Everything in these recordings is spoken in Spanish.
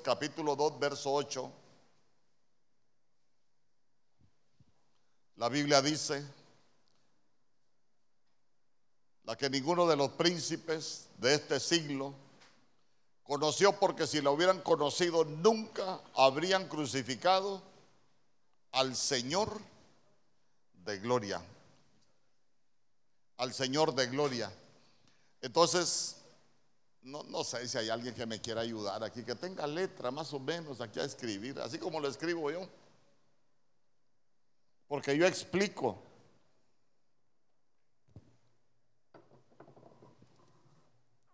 capítulo 2, verso 8. La Biblia dice, la que ninguno de los príncipes de este siglo conoció porque si la hubieran conocido nunca habrían crucificado al Señor de gloria. Al Señor de gloria. Entonces, no, no, sé si hay alguien que me quiera ayudar aquí, que tenga letra más o menos aquí a escribir, así como lo escribo yo. Porque yo explico.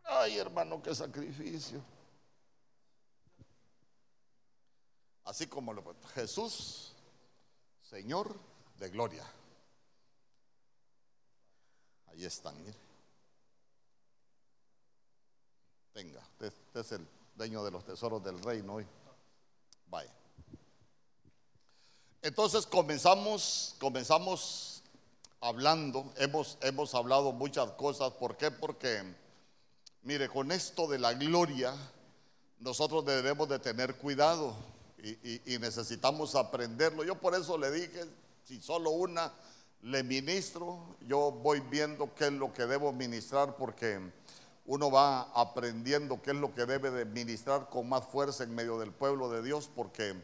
Ay, hermano, qué sacrificio. Así como lo Jesús, Señor de gloria. Ahí están, mire. Venga, usted, es el dueño de los tesoros del reino hoy. Vaya. Entonces comenzamos, comenzamos hablando, hemos, hemos hablado muchas cosas. ¿Por qué? Porque, mire, con esto de la gloria, nosotros debemos de tener cuidado y, y necesitamos aprenderlo. Yo por eso le dije, si solo una le ministro, yo voy viendo qué es lo que debo ministrar porque uno va aprendiendo qué es lo que debe de ministrar con más fuerza en medio del pueblo de Dios, porque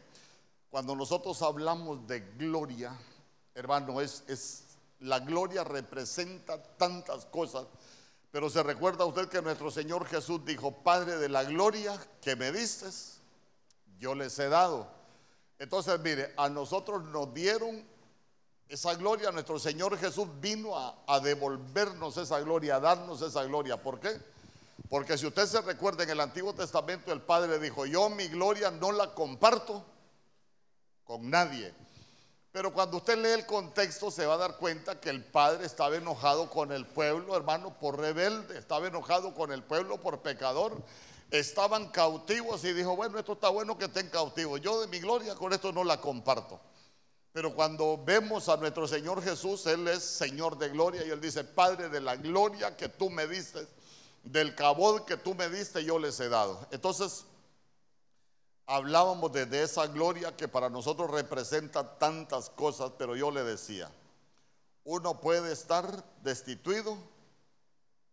cuando nosotros hablamos de gloria, hermano, es, es la gloria representa tantas cosas, pero se recuerda usted que nuestro Señor Jesús dijo, Padre de la gloria que me diste, yo les he dado. Entonces, mire, a nosotros nos dieron esa gloria, nuestro Señor Jesús vino a, a devolvernos esa gloria, a darnos esa gloria. ¿Por qué? Porque si usted se recuerda en el Antiguo Testamento, el Padre dijo, yo mi gloria no la comparto con nadie. Pero cuando usted lee el contexto se va a dar cuenta que el Padre estaba enojado con el pueblo, hermano, por rebelde, estaba enojado con el pueblo por pecador. Estaban cautivos y dijo, bueno, esto está bueno que estén cautivos. Yo de mi gloria con esto no la comparto. Pero cuando vemos a nuestro Señor Jesús, Él es Señor de gloria y Él dice, Padre de la gloria que tú me diste del cabot que tú me diste yo les he dado. Entonces, hablábamos de, esa gloria que para nosotros representa tantas cosas, pero yo le decía, uno puede estar destituido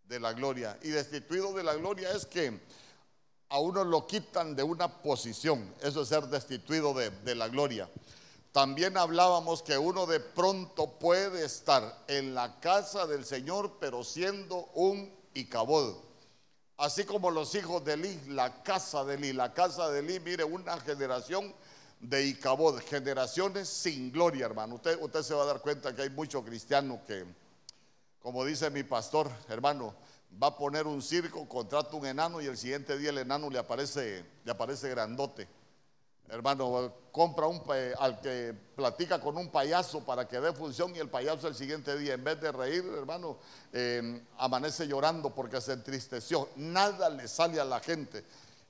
de la gloria. Y destituido de la gloria es que a uno lo quitan de una posición, eso es ser destituido de, de la gloria. También hablábamos que uno de pronto puede estar en la casa del Señor, pero siendo un y cabod. Así como los hijos de Eli, la casa de Eli, la casa de Eli, mire, una generación de Icabod, generaciones sin gloria, hermano. Usted, usted se va a dar cuenta que hay muchos cristianos que, como dice mi pastor, hermano, va a poner un circo, contrata un enano y el siguiente día el enano le aparece, le aparece grandote. Hermano, compra un, al que platica con un payaso para que dé función y el payaso el siguiente día, en vez de reír, hermano, em, amanece llorando porque se entristeció. Nada le sale a la gente.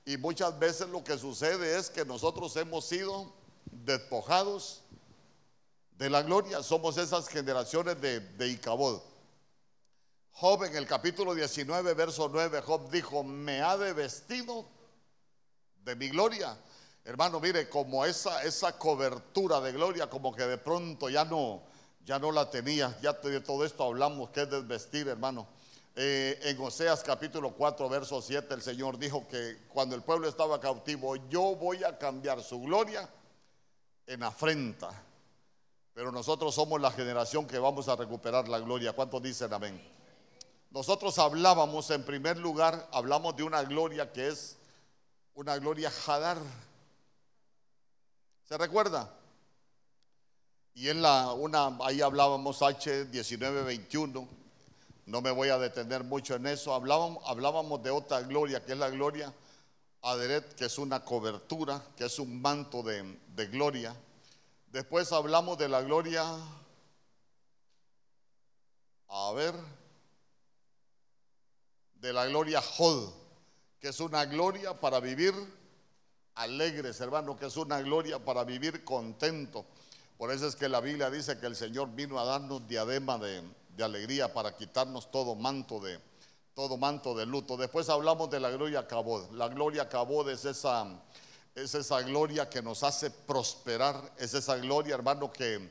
Y muchas veces lo que sucede es que nosotros hemos sido despojados de la gloria. Somos esas generaciones de, de Icabod. Job en el capítulo 19, verso 9, Job dijo, me ha de vestido de mi gloria Hermano, mire, como esa, esa cobertura de gloria, como que de pronto ya no, ya no la tenía. Ya de todo esto hablamos, que es desvestir, hermano. Eh, en Oseas capítulo 4, verso 7, el Señor dijo que cuando el pueblo estaba cautivo, yo voy a cambiar su gloria en afrenta. Pero nosotros somos la generación que vamos a recuperar la gloria. ¿Cuántos dicen amén? Nosotros hablábamos, en primer lugar, hablamos de una gloria que es una gloria Hadar ¿Se recuerda? Y en la una ahí hablábamos H 1921. No me voy a detener mucho en eso. Hablábamos, hablábamos de otra gloria, que es la gloria Aderet, que es una cobertura, que es un manto de, de gloria. Después hablamos de la gloria, a ver, de la gloria Jod, que es una gloria para vivir alegres, hermano, que es una gloria para vivir contento. Por eso es que la Biblia dice que el Señor vino a darnos diadema de, alegría para quitarnos todo manto de todo manto de luto. Después hablamos de la gloria Cabod. La gloria Cabod es esa es esa gloria que nos hace prosperar, es esa gloria, hermano, que,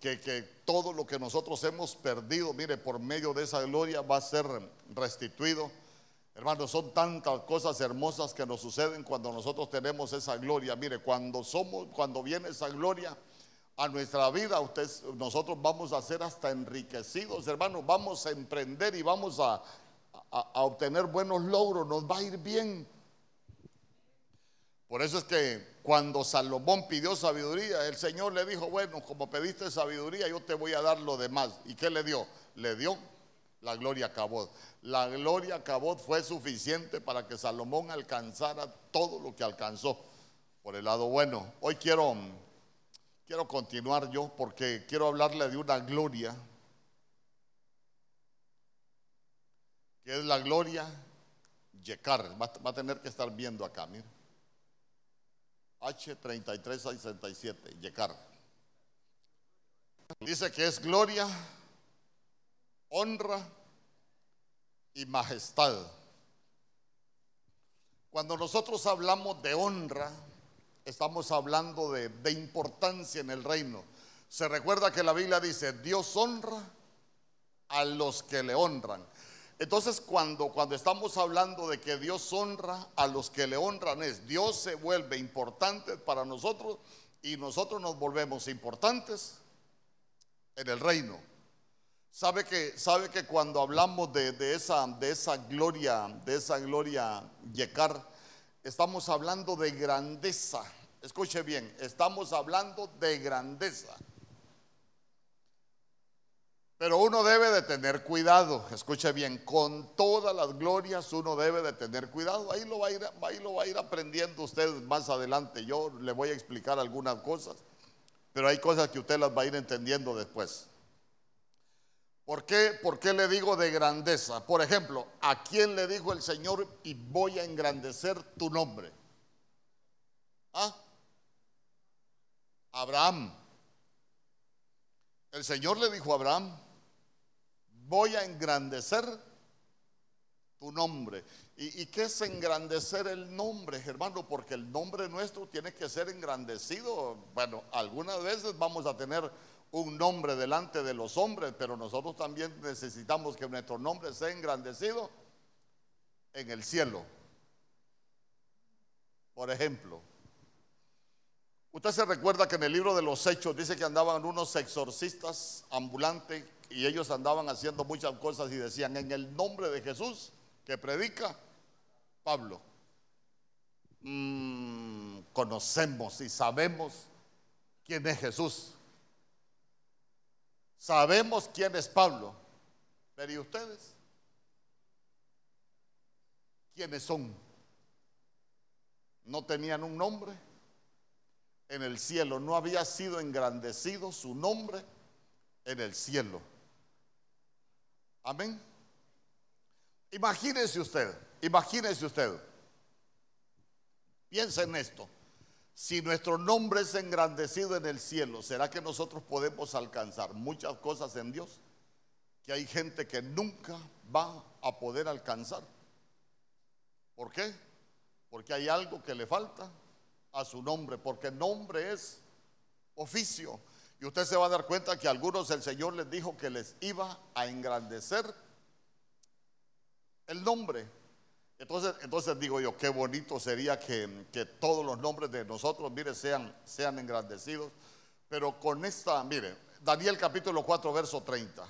que, que, todo lo que nosotros hemos perdido, mire, por medio de esa gloria va a ser restituido. Hermano, son tantas cosas hermosas que nos suceden cuando nosotros tenemos esa gloria. Mire, cuando somos, cuando viene esa gloria a nuestra vida, nosotros vamos a ser hasta enriquecidos, hermano. Vamos a emprender y vamos a, a obtener buenos logros. Nos va a ir bien. Por eso es que cuando Salomón pidió sabiduría, el Señor le dijo, bueno, como pediste sabiduría, yo te voy a dar lo demás. ¿Y qué le dio? Le dio la gloria a Cabot. La gloria a Cabot fue suficiente para que Salomón alcanzara todo lo que alcanzó. Por el lado bueno, hoy quiero, quiero continuar yo porque quiero hablarle de una gloria, que es la gloria Yekar. Va, va a tener que estar viendo acá, mire. H3367, Yekar. Dice que es gloria, honra y majestad. Cuando nosotros hablamos de honra, estamos hablando de, importancia en el reino. Se recuerda que la Biblia dice, Dios honra a los que le honran. Entonces cuando, cuando estamos hablando de que Dios honra a los que le honran es, Dios se vuelve importante para nosotros y nosotros nos volvemos importantes en el reino. Sabe que, sabe que cuando hablamos de, esa, de esa gloria, de esa gloria Yekar, estamos hablando de grandeza. Escuche bien, estamos hablando de grandeza. Pero uno debe de tener cuidado, escuche bien, con todas las glorias uno debe de tener cuidado. Ahí lo va a ir, ahí lo va a ir aprendiendo usted más adelante. Yo le voy a explicar algunas cosas, pero hay cosas que usted las va a ir entendiendo después. ¿Por qué? ¿Por qué le digo de grandeza? Por ejemplo, ¿a quién le dijo el Señor y voy a engrandecer tu nombre? ¿Ah? Abraham. El Señor le dijo a Abraham, voy a engrandecer tu nombre. ¿Y, qué es engrandecer el nombre, hermano? Porque el nombre nuestro tiene que ser engrandecido. Bueno, algunas veces vamos a tener un nombre delante de los hombres, pero nosotros también necesitamos que nuestro nombre sea engrandecido en el cielo. Por ejemplo, usted se recuerda que en el libro de los Hechos dice que andaban unos exorcistas ambulantes y ellos andaban haciendo muchas cosas y decían, en el nombre de Jesús que predica Pablo, mm, conocemos y sabemos quién es Jesús. Sabemos quién es Pablo, pero ¿y ustedes? ¿Quiénes son? No tenían un nombre en el cielo, no había sido engrandecido su nombre en el cielo. Amén. Imagínese usted, imagínese usted. Piensa en esto. Si nuestro nombre es engrandecido en el cielo, ¿será que nosotros podemos alcanzar muchas cosas en Dios que hay gente que nunca va a poder alcanzar? ¿Por qué? Porque hay algo que le falta a su nombre, porque nombre es oficio. Y usted se va a dar cuenta que a algunos el Señor les dijo que les iba a engrandecer el nombre. Entonces, entonces digo yo, qué bonito sería que, todos los nombres de nosotros, mire, sean, sean engrandecidos. Pero con esta, mire, Daniel capítulo 4, verso 30.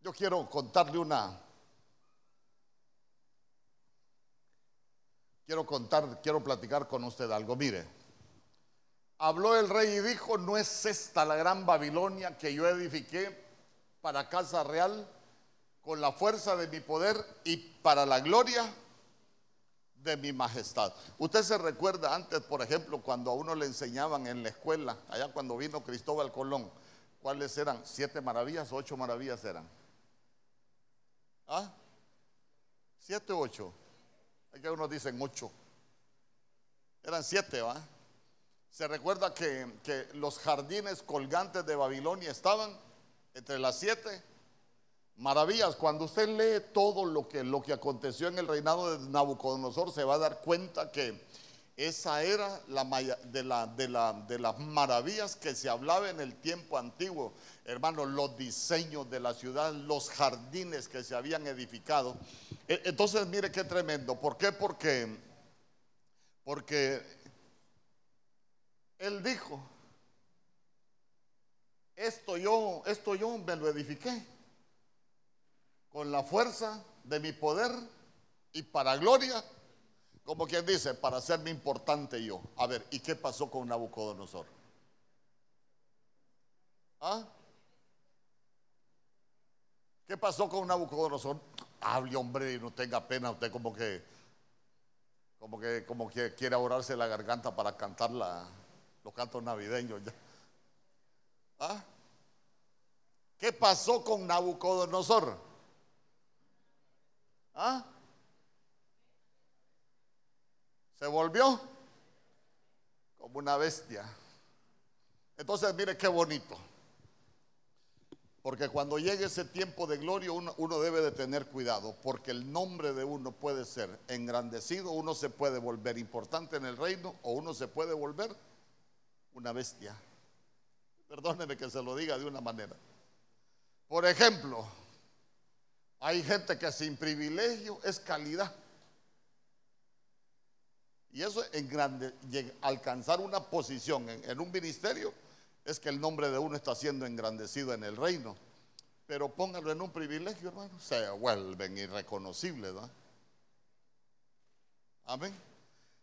Yo quiero contarle una, quiero contar, quiero platicar con usted algo. Mire, habló el rey y dijo, ¿no es esta la gran Babilonia que yo edifiqué para casa real con la fuerza de mi poder y para la gloria de mi majestad? Usted se recuerda antes, por ejemplo, cuando a uno le enseñaban en la escuela, allá cuando vino Cristóbal Colón, ¿cuáles eran? ¿Siete maravillas o ocho maravillas eran? ¿Ah? ¿Siete o ocho? Hay que unos dicen ocho. Eran siete, ¿va? Se recuerda que, que los jardines colgantes de Babilonia estaban entre las siete maravillas. Cuando usted lee todo lo que, lo que aconteció en el reinado de Nabucodonosor, se va a dar cuenta que esa era la, de, la, de, la, de las maravillas que se hablaba en el tiempo antiguo. Hermanos, los diseños de la ciudad, los jardines que se habían edificado. E, entonces, mire qué tremendo. ¿Por qué? Porque, porque él dijo, esto yo, esto yo me lo edifiqué con la fuerza de mi poder y para gloria, como quien dice, para hacerme importante yo. A ver, ¿y qué pasó con Nabucodonosor? ¿Ah? ¿Qué pasó con Nabucodonosor? Hable, hombre, y no tenga pena, usted como que, como que, como que quiere ahorrarse la garganta para cantar los cantos navideños. ¿Ah? ¿Qué pasó con Nabucodonosor? ¿Ah? Se volvió como una bestia. Entonces, mire qué bonito. Porque cuando llegue ese tiempo de gloria, uno, debe de tener cuidado, porque el nombre de uno puede ser engrandecido, uno se puede volver importante en el reino o uno se puede volver una bestia. Perdóneme que se lo diga de una manera. Por ejemplo, hay gente que sin privilegio es calidad. Y eso en grande, alcanzar una posición en, un ministerio es que el nombre de uno está siendo engrandecido en el reino. Pero póngalo en un privilegio, hermano, se vuelven irreconocibles, ¿verdad? Amén.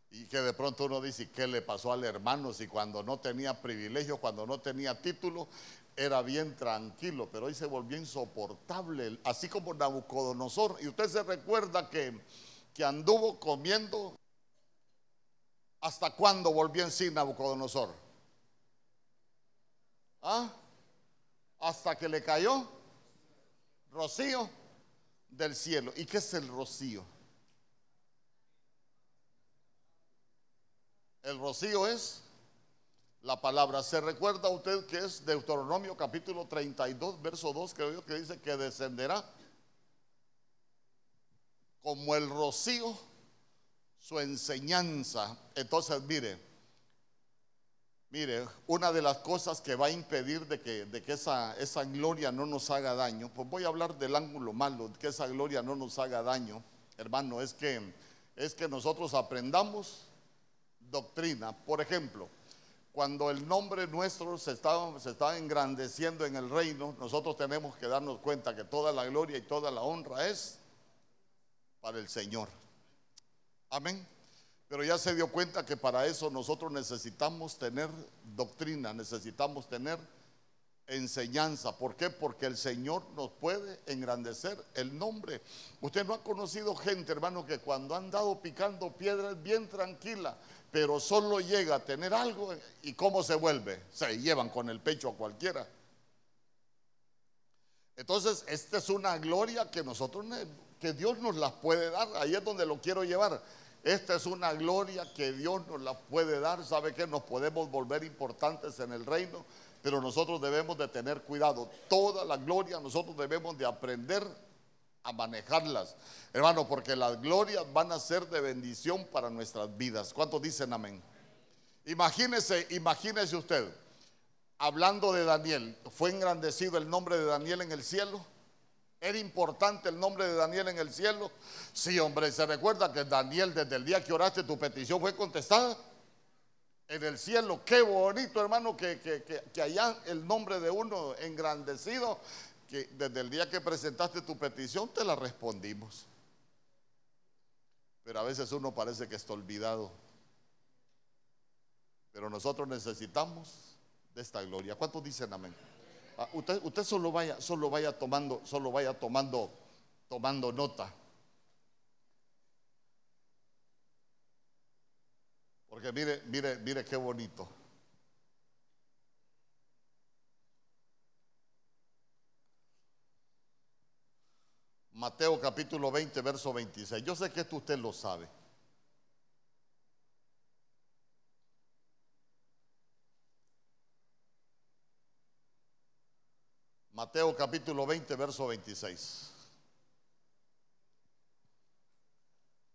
Y que de pronto uno dice, ¿qué le pasó al hermano si cuando no tenía privilegio, cuando no tenía título, era bien tranquilo, pero hoy se volvió insoportable, así como Nabucodonosor. Y usted se recuerda que, que anduvo comiendo. ¿Hasta cuándo volvió en sí Nabucodonosor? ¿Ah? Hasta que le cayó rocío del cielo. ¿Y qué es el rocío? El rocío es la palabra. ¿Se recuerda usted que es Deuteronomio capítulo 32, verso 2, creo yo, que dice que descenderá como el rocío su enseñanza? Entonces, mire, mire, una de las cosas que va a impedir de que, de que esa, esa gloria no nos haga daño, pues voy a hablar del ángulo malo, que esa gloria no nos haga daño, hermano, es que, es que nosotros aprendamos doctrina. Por ejemplo, cuando el nombre nuestro se se está engrandeciendo en el reino, nosotros tenemos que darnos cuenta que toda la gloria y toda la honra es para el Señor. Amén. Pero ya se dio cuenta que para eso nosotros necesitamos tener doctrina, necesitamos tener enseñanza. ¿Por qué? Porque el Señor nos puede engrandecer el nombre. Usted no ha conocido gente, hermano, que cuando han dado picando piedras bien tranquila, pero solo llega a tener algo y cómo se vuelve. Se llevan con el pecho a cualquiera. Entonces, esta es una gloria que nosotros, que Dios nos la puede dar. Ahí es donde lo quiero llevar. Esta es una gloria que Dios nos la puede dar. ¿Sabe que Nos podemos volver importantes en el reino, pero nosotros debemos de tener cuidado. Toda la gloria nosotros debemos de aprender a manejarlas. Hermano, porque las glorias van a ser de bendición para nuestras vidas. ¿Cuántos dicen amén? Imagínese, imagínese usted, hablando de Daniel, ¿fue engrandecido el nombre de Daniel en el cielo? ¿Era importante el nombre de Daniel en el cielo? Sí, hombre, se recuerda que Daniel, desde el día que oraste, tu petición fue contestada en el cielo. Qué bonito, hermano, que, que, que, allá el nombre de uno engrandecido que desde el día que presentaste tu petición te la respondimos. Pero a veces uno parece que está olvidado. Pero nosotros necesitamos de esta gloria. ¿Cuántos dicen amén? Ah, usted, solo vaya, solo vaya tomando, solo vaya tomando, tomando nota. Porque mire, mire, mire qué bonito. Mateo capítulo 20, verso 26. Yo sé que esto usted lo sabe. Mateo capítulo 20, verso 26.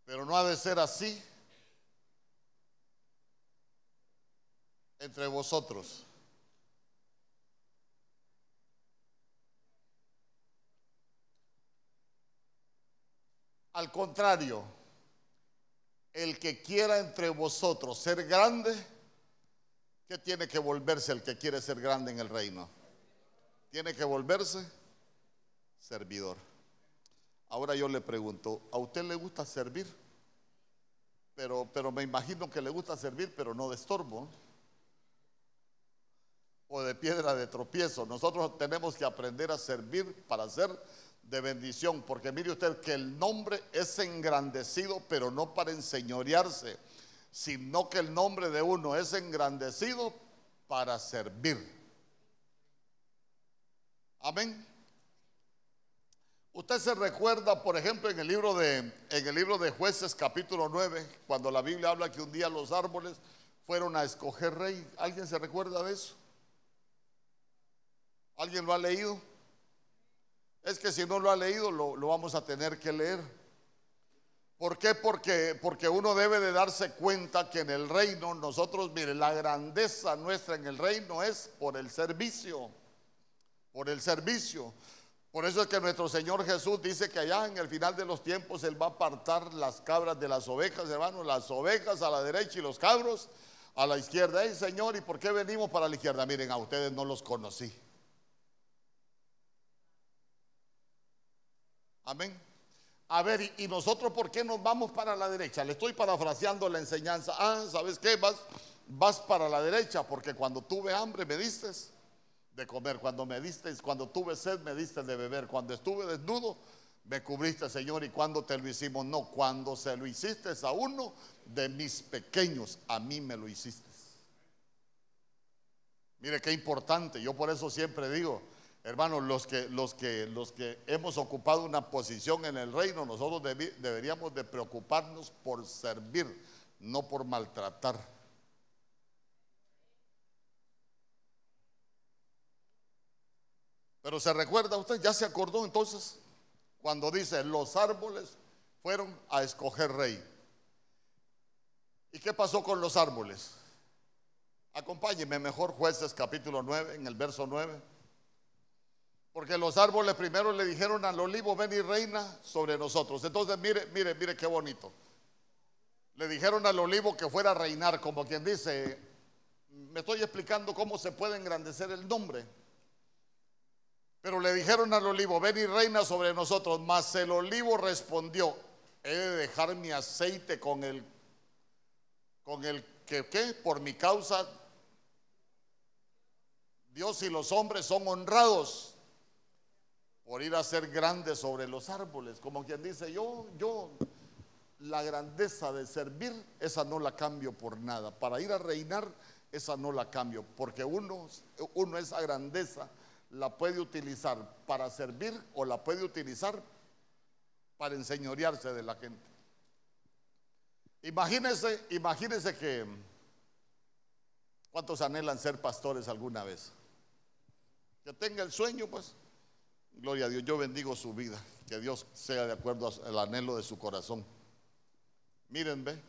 Pero no ha de ser así entre vosotros. Al contrario, el que quiera entre vosotros ser grande, ¿qué tiene que volverse el que quiere ser grande en el reino? Tiene que volverse servidor. Ahora yo le pregunto, ¿a usted le gusta servir? Pero, pero me imagino que le gusta servir, pero no de estorbo o de piedra de tropiezo. Nosotros tenemos que aprender a servir para ser de bendición, porque mire usted que el nombre es engrandecido, pero no para enseñorearse, sino que el nombre de uno es engrandecido para servir. Amén. Usted se recuerda, por ejemplo, en el libro de en el libro de Jueces capítulo 9, cuando la Biblia habla que un día los árboles fueron a escoger rey. ¿Alguien se recuerda de eso? ¿Alguien lo ha leído? Es que si no lo ha leído, lo, vamos a tener que leer. ¿Por qué? Porque, porque uno debe de darse cuenta que en el reino, nosotros, mire, la grandeza nuestra en el reino es por el servicio, por el servicio. Por eso es que nuestro Señor Jesús dice que allá en el final de los tiempos Él va a apartar las cabras de las ovejas, hermanos, las ovejas a la derecha y los cabros a la izquierda. ¡Ey, Señor! ¿Y por qué venimos para la izquierda? Miren, a ustedes no los conocí. Amén. A ver, ¿y nosotros por qué nos vamos para la derecha? Le estoy parafraseando la enseñanza. Ah, ¿sabes qué? Vas, vas para la derecha porque cuando tuve hambre me diste de comer, cuando me diste, cuando tuve sed me diste de beber, cuando estuve desnudo me cubriste, Señor, y cuando te lo hicimos, no, cuando se lo hiciste a uno de mis pequeños, a mí me lo hiciste. Mire qué importante, yo por eso siempre digo, Hermanos, los que, los, que, los que hemos ocupado una posición en el reino, nosotros deberíamos de preocuparnos por servir, no por maltratar. Pero se recuerda usted, ya se acordó entonces, cuando dice, los árboles fueron a escoger rey. ¿Y qué pasó con los árboles? Acompáñeme mejor jueces capítulo 9, en el verso 9. Porque los árboles primero le dijeron al olivo, ven y reina sobre nosotros. Entonces, mire, mire, mire qué bonito. Le dijeron al olivo que fuera a reinar, como quien dice, me estoy explicando cómo se puede engrandecer el nombre. Pero le dijeron al olivo, ven y reina sobre nosotros. Mas el olivo respondió, he de dejar mi aceite con el, con el que. Por mi causa, Dios y los hombres son honrados por ir a ser grande sobre los árboles. Como quien dice, yo, yo, la grandeza de servir, esa no la cambio por nada. Para ir a reinar, esa no la cambio. Porque uno, uno esa grandeza la puede utilizar para servir o la puede utilizar para enseñorearse de la gente. Imagínense, imagínense que, ¿cuántos anhelan ser pastores alguna vez? Que tenga el sueño, pues Gloria a Dios, yo bendigo su vida, que Dios sea de acuerdo al anhelo de su corazón. Miren, ve,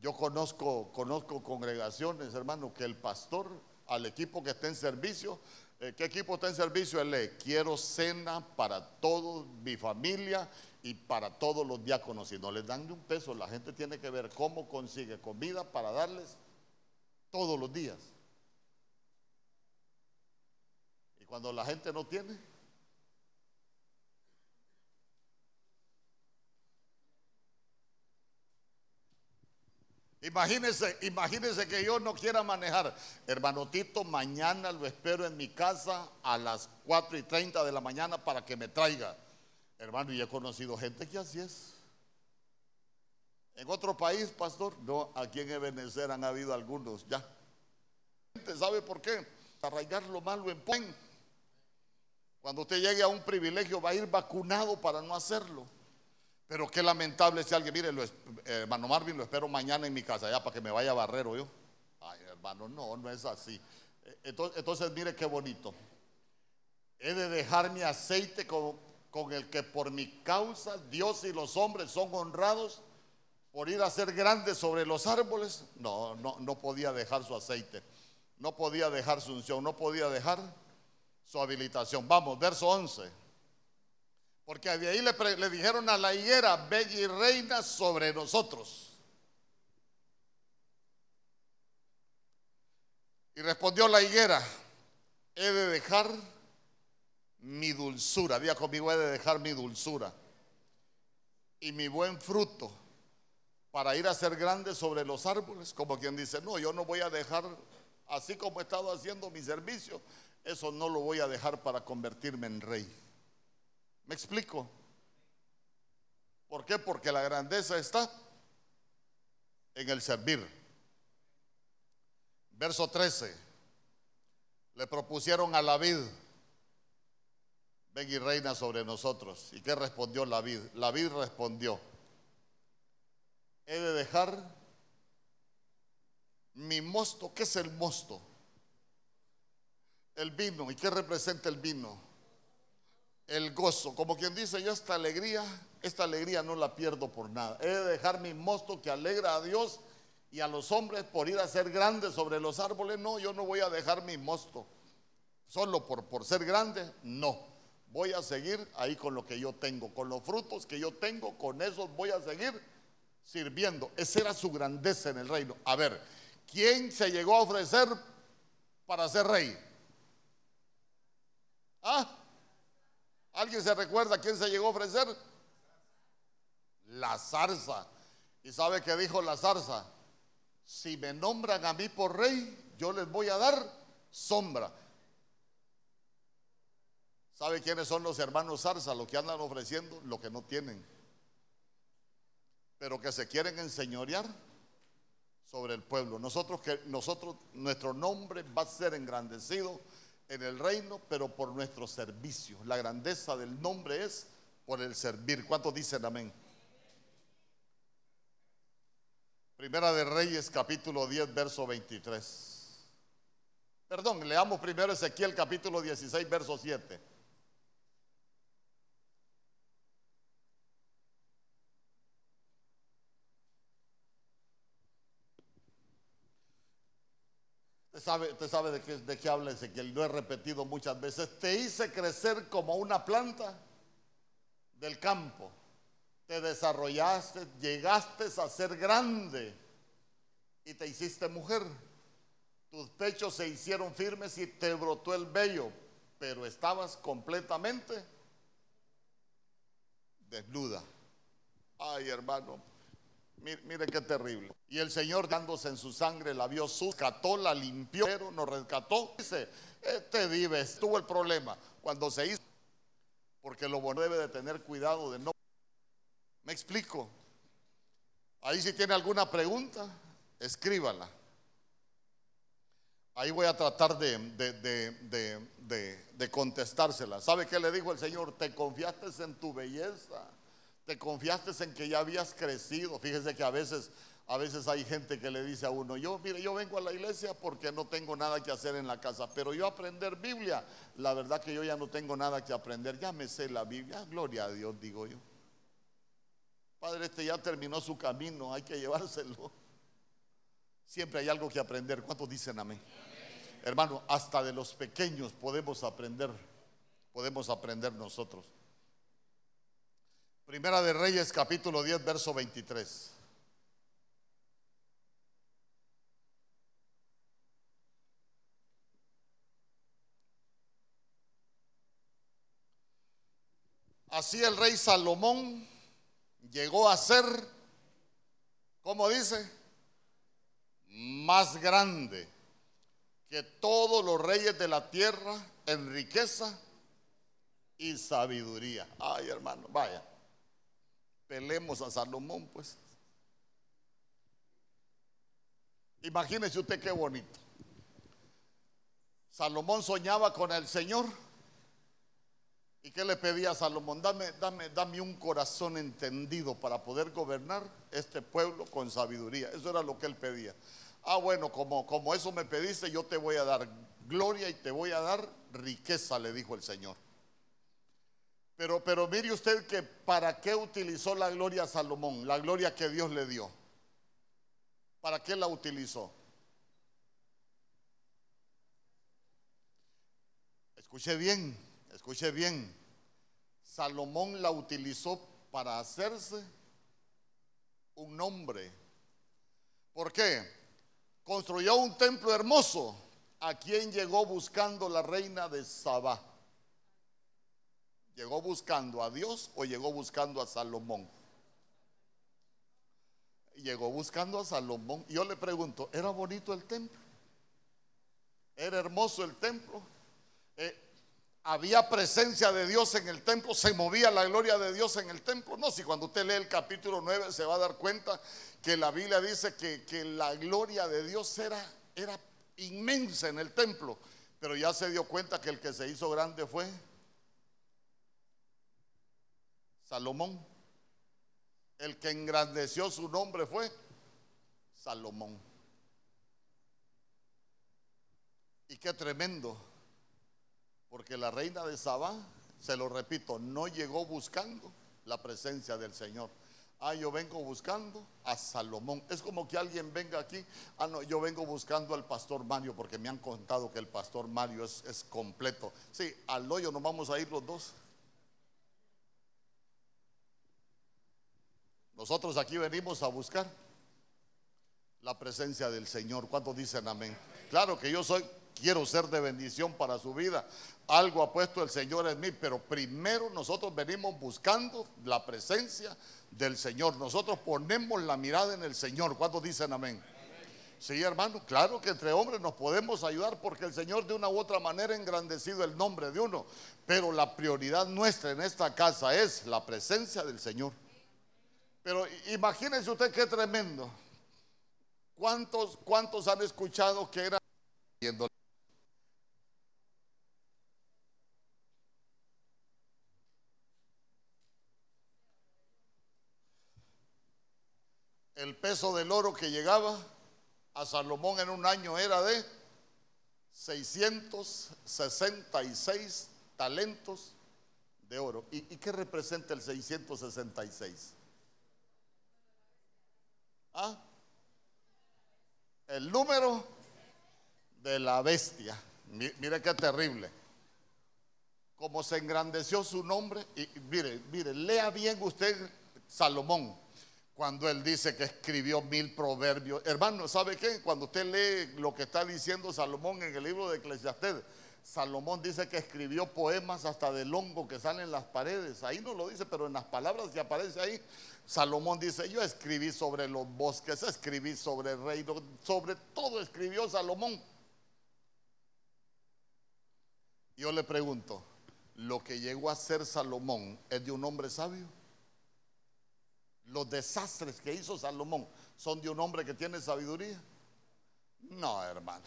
yo conozco, conozco congregaciones, hermano, que el pastor al equipo que está en servicio, ¿qué equipo está en servicio? Él le quiero cena para toda mi familia y para todos los diáconos. Y no les dan ni un peso, la gente tiene que ver cómo consigue comida para darles todos los días. Y cuando la gente no tiene, Imagínese, imagínese que yo no quiera manejar. Hermano Tito, mañana lo espero en mi casa a las 4 y 30 de la mañana para que me traiga. Hermano, y he conocido gente que así es. En otro país, pastor, no, aquí en Ebenezer han habido algunos ya. ¿Sabe por qué? Arraigar lo malo en Puen. Cuando usted llegue a un privilegio va a ir vacunado para no hacerlo. Pero qué lamentable si alguien, mire, hermano Marvin, lo espero mañana en mi casa, ya para que me vaya a barrero yo. Ay, hermano, no, no es así. Entonces, entonces mire qué bonito. He de dejar mi aceite con, con el que por mi causa Dios y los hombres son honrados por ir a ser grandes sobre los árboles. No, no, no podía dejar su aceite, no podía dejar su unción, no podía dejar su habilitación. Vamos, verso 11. Porque de ahí le, dijeron a la higuera, ve y reina sobre nosotros. Y respondió la higuera, he de dejar mi dulzura, diga conmigo, he de dejar mi dulzura y mi buen fruto para ir a ser grande sobre los árboles, como quien dice, no, yo no voy a dejar, así como he estado haciendo mi servicio, eso no lo voy a dejar para convertirme en rey. ¿Me explico? ¿Por qué? Porque la grandeza está en el servir. Verso 13. Le propusieron a la vid, ven y reina sobre nosotros. ¿Y qué respondió la vid? La vid respondió, he de dejar mi mosto. ¿Qué es el mosto? El vino. ¿Y qué representa el vino? El gozo. Como quien dice, yo esta alegría, esta alegría no la pierdo por nada. He de dejar mi mosto que alegra a Dios y a los hombres por ir a ser grandes sobre los árboles, no, yo no voy a dejar mi mosto. Solo por, por ser grande, no. Voy a seguir ahí con lo que yo tengo, con los frutos que yo tengo, con esos voy a seguir sirviendo. Esa era su grandeza en el reino. A ver, ¿quién se llegó a ofrecer para ser rey? ¿Ah? ¿Alguien se recuerda quién se llegó a ofrecer? La zarza. ¿Y sabe qué dijo la zarza? si me nombran a mí por rey, yo les voy a dar sombra. ¿Sabe quiénes son los hermanos Zarza? Lo que andan ofreciendo, lo que no tienen. Pero que se quieren enseñorear sobre el pueblo. Nosotros que nosotros nuestro nombre va a ser engrandecido en el reino, pero por nuestro servicio. La grandeza del nombre es por el servir. ¿Cuántos dicen amén? Primera de Reyes, capítulo 10, verso 23. Perdón, leamos primero Ezequiel, capítulo 16, verso 7. Usted sabe, de, qué, de qué habla Ezequiel, lo he repetido muchas veces. Te hice crecer como una planta del campo te desarrollaste, llegaste a ser grande y te hiciste mujer. Tus pechos se hicieron firmes y te brotó el vello, pero estabas completamente desnuda. Ay, hermano, mire, qué terrible. Y el Señor dándose en su sangre, la vio su, rescató, la limpió, pero nos rescató. Dice, este vives, tuvo el problema cuando se hizo, porque lo bueno debe de tener cuidado de no ¿Me explico? Ahí si tiene alguna pregunta, escríbala. Ahí voy a tratar de, de, contestársela. ¿Sabe qué le dijo el Señor? Te confiaste en tu belleza. Te confiaste en que ya habías crecido. Fíjese que a veces, a veces hay gente que le dice a uno, yo, mire, yo vengo a la iglesia porque no tengo nada que hacer en la casa, pero yo aprender Biblia, la verdad que yo ya no tengo nada que aprender, ya me sé la Biblia, gloria a Dios, digo yo. Padre, este ya terminó su camino, hay que llevárselo. Siempre hay algo que aprender. ¿Cuántos dicen amén? Hermano, hasta de los pequeños podemos aprender, podemos aprender nosotros. Primera de Reyes, capítulo 10, verso 23. Así el rey Salomón llegó a ser, ¿cómo dice? Más grande que todos los reyes de la tierra en riqueza y sabiduría. Ay, hermano, vaya. Pelemos a Salomón, pues. Imagínese usted qué bonito. Salomón soñaba con el Señor ¿Y qué le pedía a Salomón? Dame, dame, dame un corazón entendido para poder gobernar este pueblo con sabiduría. Eso era lo que él pedía. Ah, bueno, como, como eso me pediste, yo te voy a dar gloria y te voy a dar riqueza, le dijo el Señor. Pero, pero mire usted que para qué utilizó la gloria a Salomón, la gloria que Dios le dio. ¿Para qué la utilizó? Escuche bien, escuche bien. Salomón la utilizó para hacerse un nombre. ¿Por qué? Construyó un templo hermoso a quien llegó buscando la reina de Sabá. ¿Llegó buscando a Dios o llegó buscando a Salomón? Llegó buscando a Salomón. Yo le pregunto, ¿era bonito el templo? ¿Era hermoso el templo? Eh, había presencia de Dios en el templo, se movía la gloria de Dios en el templo. No, si cuando usted lee el capítulo 9 se va a dar cuenta que la Biblia dice que, que la gloria de Dios era, era inmensa en el templo, pero ya se dio cuenta que el que se hizo grande fue Salomón. El que engrandeció su nombre fue Salomón. Y qué tremendo porque la reina de Sabá, se lo repito, no llegó buscando la presencia del Señor. Ah, yo vengo buscando a Salomón. Es como que alguien venga aquí. Ah, no, yo vengo buscando al pastor Mario porque me han contado que el pastor Mario es, es completo. Sí, al hoyo nos vamos a ir los dos. Nosotros aquí venimos a buscar la presencia del Señor. ¿Cuántos dicen amén? Claro que yo soy, quiero ser de bendición para su vida. Algo ha puesto el Señor en mí, pero primero nosotros venimos buscando la presencia del Señor. Nosotros ponemos la mirada en el Señor. ¿Cuántos dicen amén? Sí, hermano, claro que entre hombres nos podemos ayudar porque el Señor de una u otra manera ha engrandecido el nombre de uno. Pero la prioridad nuestra en esta casa es la presencia del Señor. Pero imagínense usted qué tremendo. ¿Cuántos, cuántos han escuchado que era el peso del oro que llegaba a Salomón en un año era de 666 talentos de oro. ¿Y, qué representa el 666? ¿Ah? El número de la bestia. Mire qué terrible. Como se engrandeció su nombre. Y mire, mire, lea bien usted Salomón cuando él dice que escribió mil proverbios. Hermano, ¿sabe qué? Cuando usted lee lo que está diciendo Salomón en el libro de Eclesiastés, Salomón dice que escribió poemas hasta del hongo que sale en las paredes. Ahí no lo dice, pero en las palabras que aparece ahí, Salomón dice, yo escribí sobre los bosques, escribí sobre el reino, sobre todo escribió Salomón. Yo le pregunto, ¿lo que llegó a ser Salomón es de un hombre sabio? los desastres que hizo Salomón son de un hombre que tiene sabiduría? No, hermano.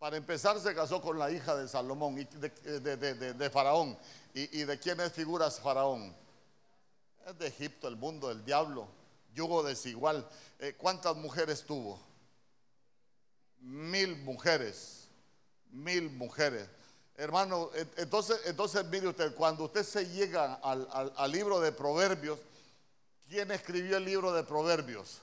Para empezar, se casó con la hija de Salomón, y de, Faraón. ¿Y, de quién es figuras Faraón? Es de Egipto, el mundo del diablo, yugo desigual. Eh, ¿Cuántas mujeres tuvo? Mil mujeres, mil mujeres. Hermano, entonces, entonces mire usted, cuando usted se llega al libro de Proverbios, ¿Quién escribió el libro de Proverbios?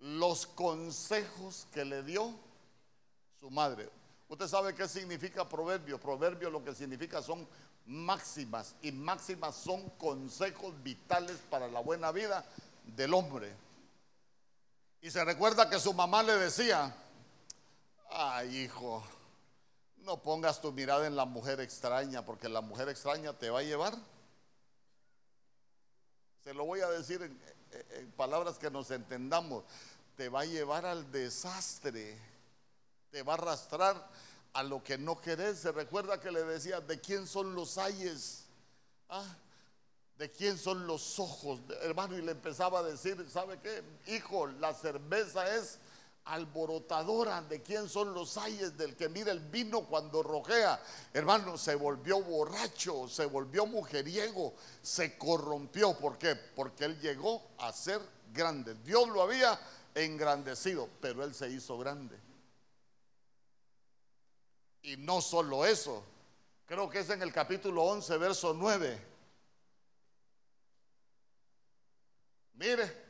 Los consejos que le dio su madre. ¿Usted sabe qué significa proverbio? Proverbio lo que significa son máximas y máximas son consejos vitales para la buena vida del hombre. Y se recuerda que su mamá le decía, ay hijo, no pongas tu mirada en la mujer extraña porque la mujer extraña te va a llevar te lo voy a decir en, palabras que nos entendamos, te va a llevar al desastre, te va a arrastrar a lo que no querés. Se recuerda que le decía, ¿de quién son los ayes? ¿Ah? ¿De quién son los ojos? Hermano, y le empezaba a decir, ¿sabe qué? Hijo, la cerveza es alborotadora de quién son los ayes del que mira el vino cuando rojea. Hermano, se volvió borracho, se volvió mujeriego, se corrompió. ¿Por qué? Porque él llegó a ser grande. Dios lo había engrandecido, pero él se hizo grande. Y no solo eso, creo que es en el capítulo 11, verso 9. Mire,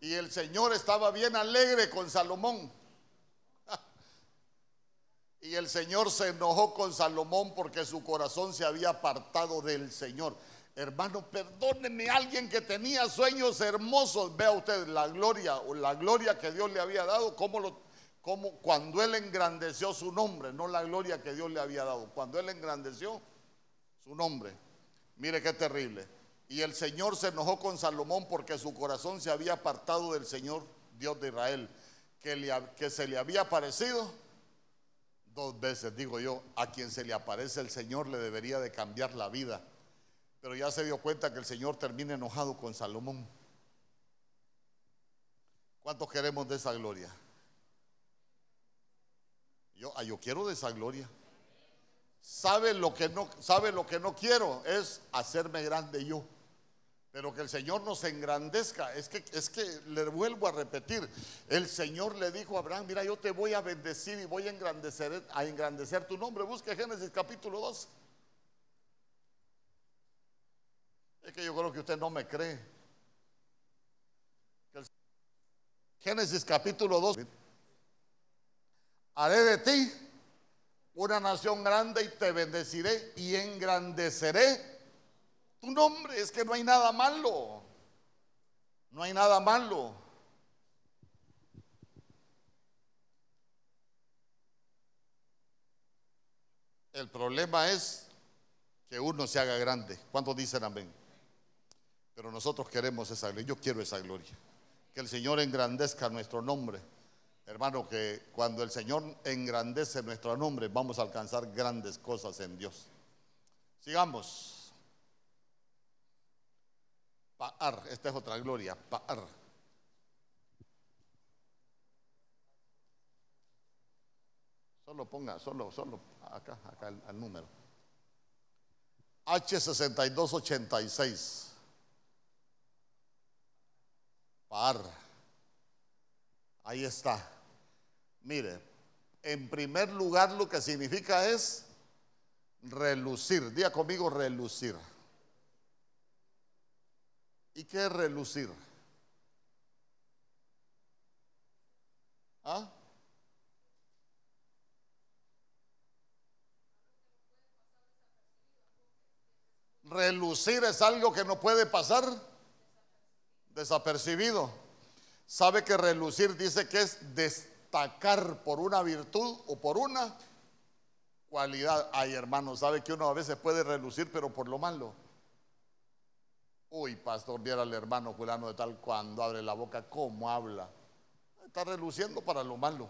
y el Señor estaba bien alegre con Salomón. Y el Señor se enojó con Salomón porque su corazón se había apartado del Señor. Hermano, perdóneme alguien que tenía sueños hermosos. Vea usted la gloria o la gloria que Dios le había dado, como lo, como cuando él engrandeció su nombre, no la gloria que Dios le había dado. Cuando él engrandeció su nombre. Mire qué terrible. Y el Señor se enojó con Salomón porque su corazón se había apartado del Señor Dios de Israel, que, le, que se le había aparecido dos veces, digo yo, a quien se le aparece el Señor le debería de cambiar la vida. Pero ya se dio cuenta que el Señor termina enojado con Salomón. ¿Cuántos queremos de esa gloria? Yo, ah, yo quiero de esa gloria. ¿Sabe lo que no sabe lo que no quiero es hacerme grande yo? Pero que el Señor nos engrandezca. Es que, es que le vuelvo a repetir. El Señor le dijo a Abraham, mira, yo te voy a bendecir y voy a engrandecer, a engrandecer tu nombre. Busque Génesis capítulo 2. Es que yo creo que usted no me cree. Génesis capítulo 2. Haré de ti una nación grande y te bendeciré y engrandeceré tu nombre. Es que no hay nada malo. No hay nada malo. El problema es que uno se haga grande. ¿Cuántos dicen amén? Pero nosotros queremos esa gloria. Yo quiero esa gloria. Que el Señor engrandezca nuestro nombre. Hermano, que cuando el Señor engrandece nuestro nombre, vamos a alcanzar grandes cosas en Dios. Sigamos. Paar, esta es otra gloria, Paar. Solo ponga, solo, solo, acá, acá el, el número. H6286. Par. Ahí está. Mire, en primer lugar lo que significa es relucir. Diga conmigo relucir. ¿Y qué es relucir? ¿Ah? Relucir es algo que no puede pasar desapercibido. Sabe que relucir dice que es destacar por una virtud o por una cualidad. Ay, hermano, sabe que uno a veces puede relucir, pero por lo malo. Uy, pastor, viera al hermano fulano de tal cuando abre la boca, cómo habla. Está reluciendo para lo malo.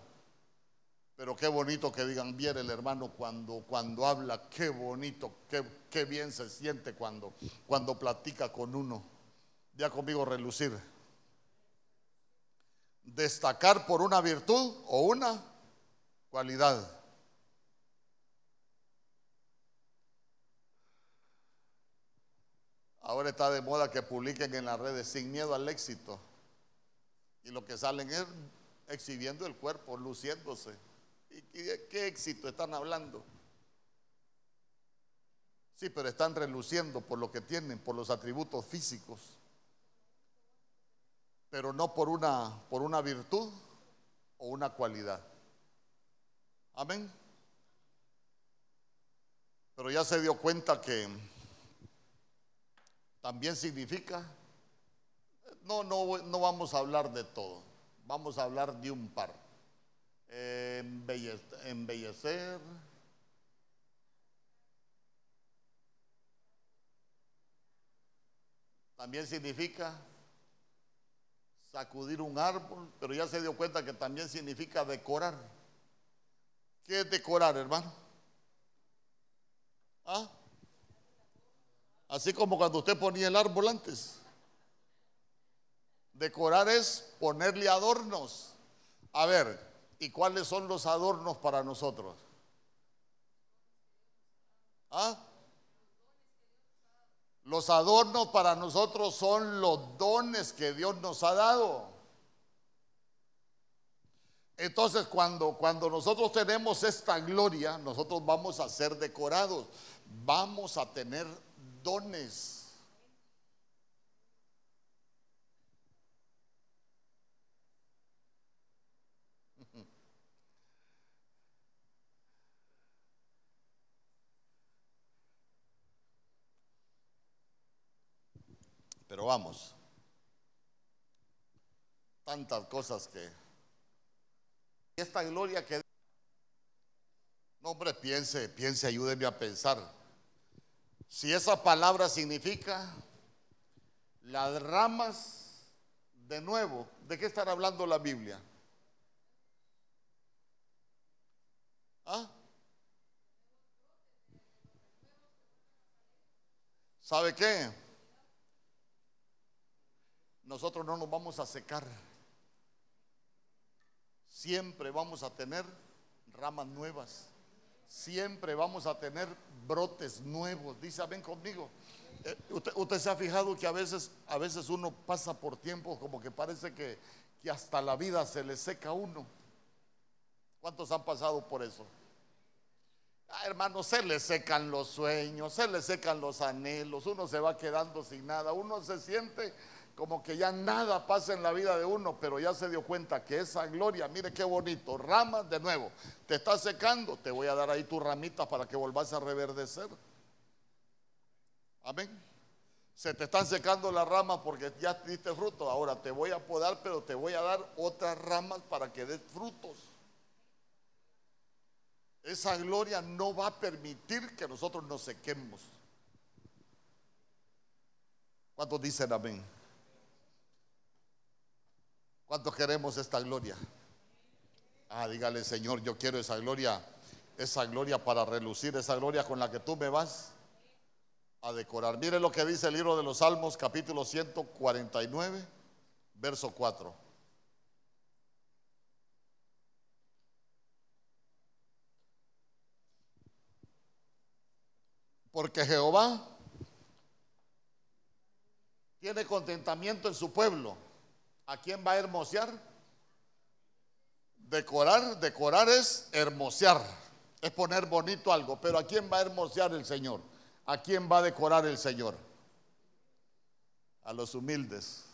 Pero qué bonito que digan, viera el hermano cuando, cuando habla, qué bonito, qué, qué bien se siente cuando, cuando platica con uno. Ya conmigo relucir. Destacar por una virtud o una cualidad. Ahora está de moda que publiquen en las redes sin miedo al éxito. Y lo que salen es exhibiendo el cuerpo, luciéndose. ¿Y qué éxito están hablando? Sí, pero están reluciendo por lo que tienen, por los atributos físicos. Pero no por una, por una virtud o una cualidad. Amén. Pero ya se dio cuenta que también significa, no, no, no vamos a hablar de todo, vamos a hablar de un par. embellecer, también significa sacudir un árbol, pero ya se dio cuenta que también significa decorar. ¿Qué es decorar, hermano? ¿Ah? Así como cuando usted ponía el árbol antes. Decorar es ponerle adornos. A ver, ¿y cuáles son los adornos para nosotros? ¿Ah? Los adornos para nosotros son los dones que Dios nos ha dado. Entonces, cuando, cuando nosotros tenemos esta gloria, nosotros vamos a ser decorados, vamos a tener dones. Pero vamos, tantas cosas que... Esta gloria que... No, hombre, piense, piense, ayúdeme a pensar. Si esa palabra significa las ramas de nuevo, ¿de qué estará hablando la Biblia? ¿Ah? ¿Sabe qué? Nosotros no nos vamos a secar. Siempre vamos a tener ramas nuevas. Siempre vamos a tener brotes nuevos. Dice, ven conmigo. Eh, usted, se ha fijado que a veces, a veces uno pasa por tiempos como que parece que, hasta la vida se le seca a uno. ¿Cuántos han pasado por eso? Ah, hermano, se le secan los sueños, se le secan los anhelos, uno se va quedando sin nada, uno se siente como que ya nada pasa en la vida de uno, pero ya se dio cuenta que esa gloria, mire qué bonito, ramas de nuevo, te está secando, te voy a dar ahí tus ramitas para que volvás a reverdecer. Amén. Se te están secando las ramas porque ya diste fruto. Ahora te voy a podar, pero te voy a dar otras ramas para que des frutos. Esa gloria no va a permitir que nosotros nos sequemos. ¿Cuántos dicen amén? ¿Cuántos queremos esta gloria? Ah, dígale, Señor, yo quiero esa gloria, esa gloria para relucir, esa gloria con la que tú me vas a decorar. Mire lo que dice el libro de los Salmos, capítulo 149, verso 4. Porque Jehová tiene contentamiento en su pueblo ¿A quién va a hermosear? Decorar, decorar es hermosear, es poner bonito algo, pero ¿a quién va a hermosear el Señor? ¿A quién va a decorar el Señor? A los humildes.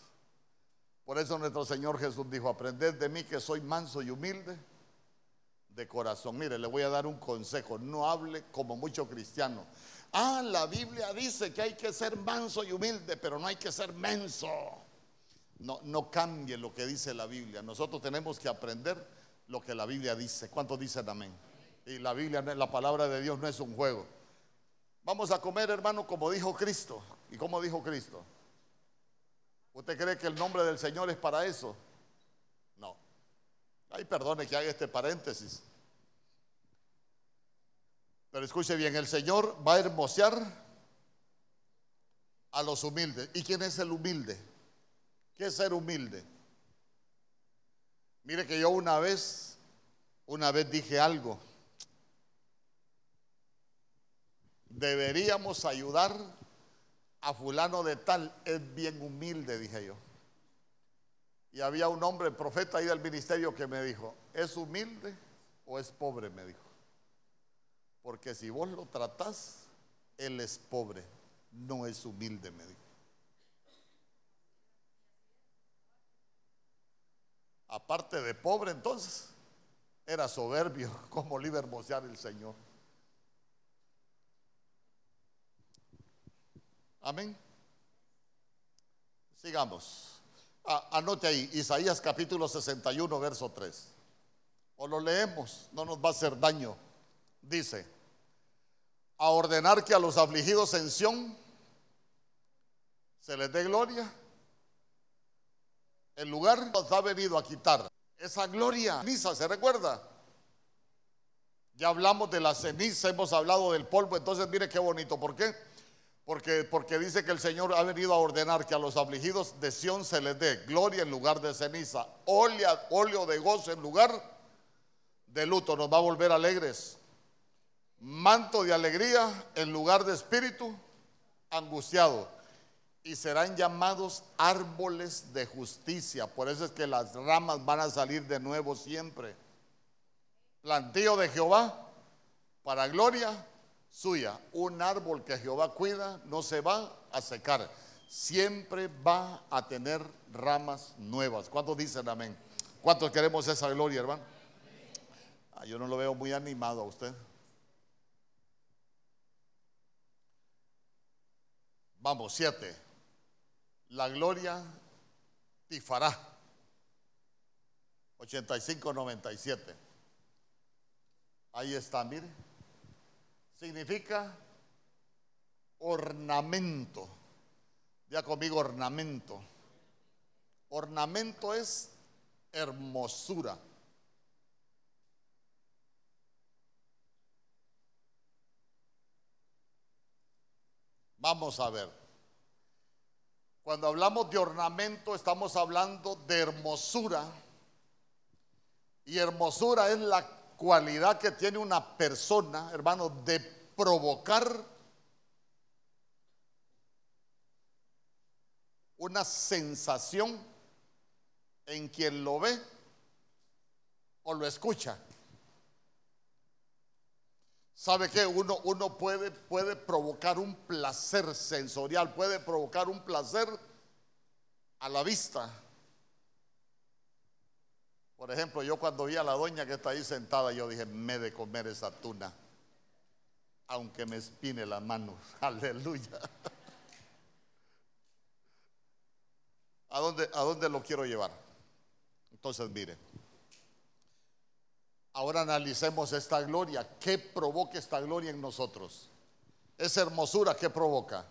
Por eso nuestro Señor Jesús dijo, aprended de mí que soy manso y humilde de corazón. Mire, le voy a dar un consejo, no hable como mucho cristiano. Ah, la Biblia dice que hay que ser manso y humilde, pero no hay que ser menso. No, cambie lo que dice la Biblia. Nosotros tenemos que aprender lo que la Biblia dice. ¿Cuántos dicen amén? Y la Biblia, la palabra de Dios no es un juego. Vamos a comer, hermano, como dijo Cristo. ¿Y como dijo Cristo? ¿Usted cree que el nombre del Señor es para eso? No. Ay, perdone que haga este paréntesis. Pero escuche bien, el Señor va a hermosear a los humildes. ¿Y quién es el humilde? ¿Qué es ser humilde? Mire que yo una vez, una vez dije algo. Deberíamos ayudar a fulano de tal, es bien humilde, dije yo. Y había un hombre, profeta ahí del ministerio, que me dijo, ¿es humilde o es pobre? Me dijo. Porque si vos lo tratás, él es pobre, no es humilde, me dijo. Aparte de pobre entonces, era soberbio como le iba el Señor. Amén. Sigamos. anote ahí, Isaías capítulo 61, verso 3. O lo leemos, no nos va a hacer daño. Dice, a ordenar que a los afligidos en Sión se les dé gloria el lugar nos ha venido a quitar esa gloria. Ceniza, ¿se recuerda? Ya hablamos de la ceniza, hemos hablado del polvo, entonces mire qué bonito. ¿Por qué? Porque, porque dice que el Señor ha venido a ordenar que a los afligidos de Sión se les dé gloria en lugar de ceniza, óleo de gozo en lugar de luto, nos va a volver alegres. Manto de alegría en lugar de espíritu angustiado. Y serán llamados árboles de justicia. Por eso es que las ramas van a salir de nuevo siempre. Plantío de Jehová para gloria suya. Un árbol que Jehová cuida no se va a secar. Siempre va a tener ramas nuevas. ¿Cuántos dicen amén? ¿Cuántos queremos esa gloria, hermano? Ah, yo no lo veo muy animado a usted. Vamos, siete. La gloria tifará. 85-97. Ahí está, mire. Significa ornamento. Ya conmigo ornamento. Ornamento es hermosura. Vamos a ver. Cuando hablamos de ornamento estamos hablando de hermosura. Y hermosura es la cualidad que tiene una persona, hermano, de provocar una sensación en quien lo ve o lo escucha. ¿Sabe qué? Uno, uno puede, puede provocar un placer sensorial, puede provocar un placer a la vista. Por ejemplo, yo cuando vi a la doña que está ahí sentada, yo dije, me de comer esa tuna, aunque me espine la mano. Aleluya. ¿A dónde, ¿A dónde lo quiero llevar? Entonces, mire. Ahora analicemos esta gloria. ¿Qué provoca esta gloria en nosotros? Esa hermosura, ¿qué provoca?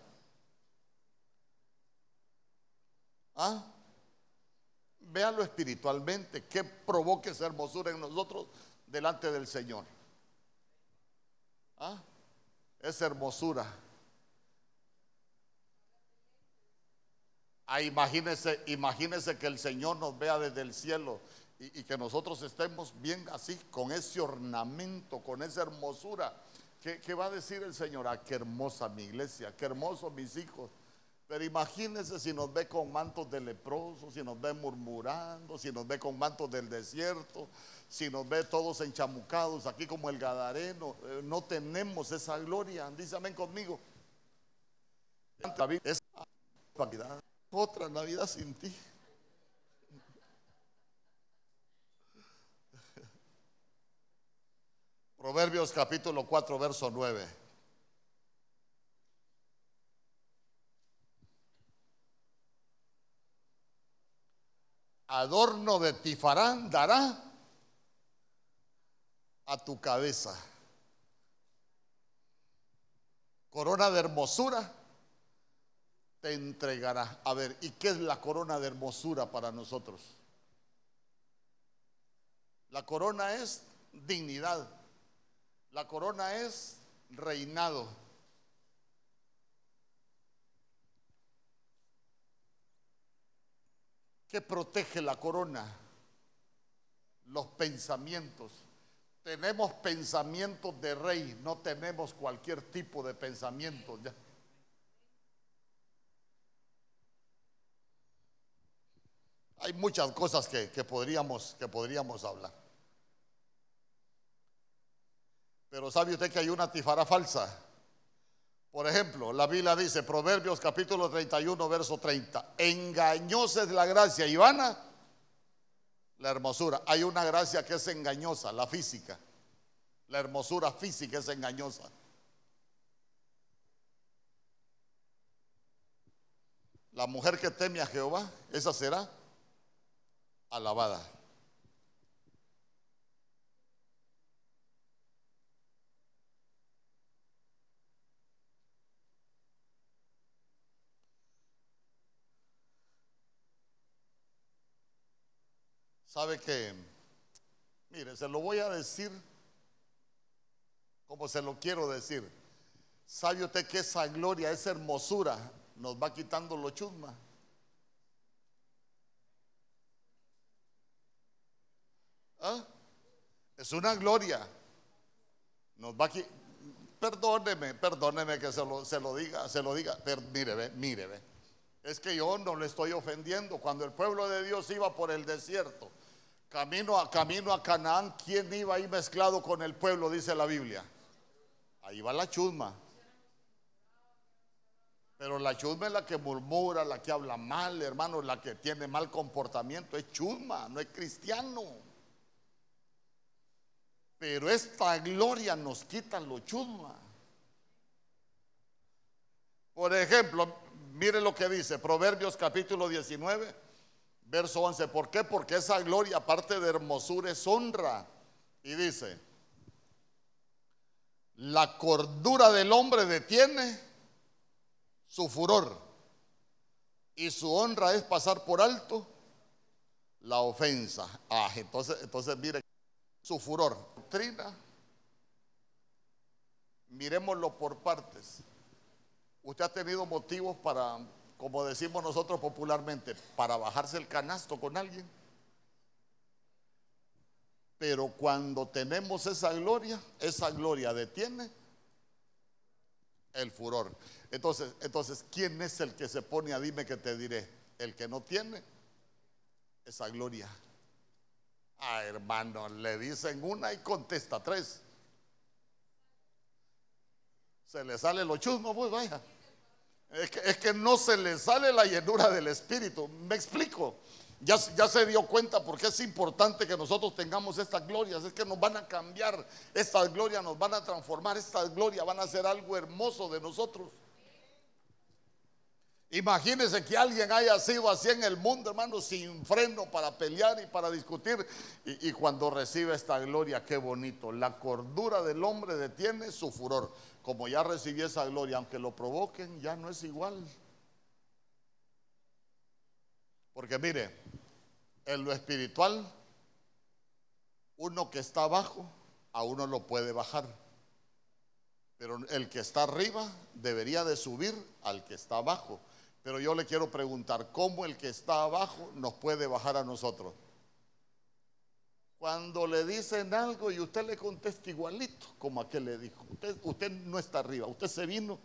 ¿Ah? Véanlo espiritualmente. ¿Qué provoca esa hermosura en nosotros delante del Señor? ¿Ah? Esa hermosura. Ah, imagínese, imagínese que el Señor nos vea desde el cielo y, que nosotros estemos bien así, con ese ornamento, con esa hermosura. ¿Qué, va a decir el Señor? Ah, qué hermosa mi iglesia, qué hermosos mis hijos. Pero imagínense si nos ve con mantos de leprosos, si nos ve murmurando, si nos ve con mantos del desierto, si nos ve todos enchamucados aquí como el Gadareno. Eh, no tenemos esa gloria. Dice amén conmigo. Es otra Navidad sin ti. Proverbios capítulo 4, verso 9. Adorno de tifarán dará a tu cabeza. Corona de hermosura te entregará. A ver, ¿y qué es la corona de hermosura para nosotros? La corona es dignidad. La corona es reinado. ¿Qué protege la corona? Los pensamientos. Tenemos pensamientos de rey, no tenemos cualquier tipo de pensamiento. Ya. Hay muchas cosas que, que, podríamos, que podríamos hablar. Pero ¿sabe usted que hay una tifara falsa? Por ejemplo, la Biblia dice, Proverbios capítulo 31, verso 30, engañosa es la gracia y vana la hermosura. Hay una gracia que es engañosa, la física. La hermosura física es engañosa. La mujer que teme a Jehová, esa será alabada. Sabe que, mire, se lo voy a decir como se lo quiero decir. ¿Sabe usted que esa gloria, esa hermosura nos va quitando lo chusma? ¿Ah? Es una gloria. Nos va perdóneme, perdóneme que se lo, se lo diga, se lo diga. Mire, ve, mire, ve. Es que yo no le estoy ofendiendo. Cuando el pueblo de Dios iba por el desierto, camino a, camino a Canaán, ¿quién iba ahí mezclado con el pueblo? Dice la Biblia. Ahí va la chusma. Pero la chusma es la que murmura, la que habla mal, hermano, la que tiene mal comportamiento. Es chusma, no es cristiano. Pero esta gloria nos quita lo chusma. Por ejemplo, mire lo que dice Proverbios capítulo 19, verso 11. ¿Por qué? Porque esa gloria, aparte de hermosura, es honra. Y dice, la cordura del hombre detiene su furor y su honra es pasar por alto la ofensa. Ah, entonces, entonces mire su furor. Doctrina, miremoslo por partes. Usted ha tenido motivos para, como decimos nosotros popularmente, para bajarse el canasto con alguien. Pero cuando tenemos esa gloria, esa gloria detiene el furor. Entonces, entonces, ¿quién es el que se pone a dime que te diré? El que no tiene esa gloria. Ah, hermano, le dicen una y contesta tres. Se le sale lo chusmo, pues vaya. Es que, no se le sale la llenura del Espíritu. Me explico. Ya, se dio cuenta porque es importante que nosotros tengamos estas glorias. Es que nos van a cambiar. Estas glorias nos van a transformar. Estas glorias van a ser algo hermoso de nosotros. Imagínense que alguien haya sido así en el mundo, hermano, sin freno para pelear y para discutir. Y, y, cuando recibe esta gloria, qué bonito. La cordura del hombre detiene su furor. Como ya recibió esa gloria, aunque lo provoquen, ya no es igual. Porque mire, en lo espiritual, uno que está abajo, a uno lo puede bajar. Pero el que está arriba debería de subir al que está abajo. Pero yo le quiero preguntar, ¿cómo el que está abajo nos puede bajar a nosotros? Cuando le dicen algo y usted le contesta igualito como aquel le dijo. Usted, no está arriba, usted se vino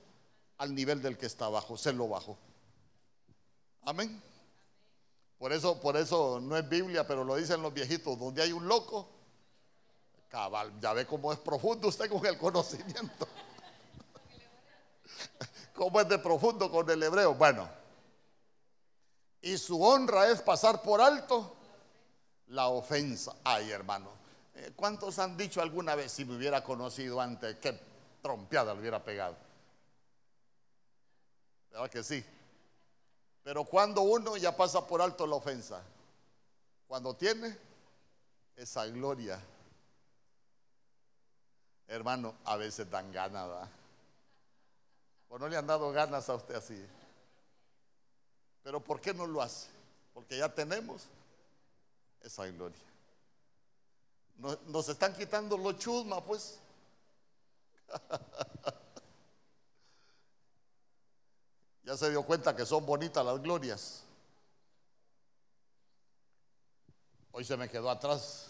al nivel del que está abajo, se lo bajó. Amén. Por eso, por eso no es Biblia, pero lo dicen los viejitos, donde hay un loco, cabal, ya ve cómo es profundo usted con el conocimiento. ¿Cómo es de profundo con el hebreo? Bueno, y su honra es pasar por alto la ofensa. Ay, hermano, eh, ¿cuántos han dicho alguna vez si me hubiera conocido antes, qué trompeada le hubiera pegado? ¿Verdad que sí? Pero cuando uno ya pasa por alto la ofensa, cuando tiene esa gloria, hermano, a veces dan ganas, ¿O no le han dado ganas a usted así? Pero ¿por qué no lo hace? Porque ya tenemos esa gloria. Nos, están quitando los chusma, pues. Ya se dio cuenta que son bonitas las glorias. Hoy se me quedó atrás.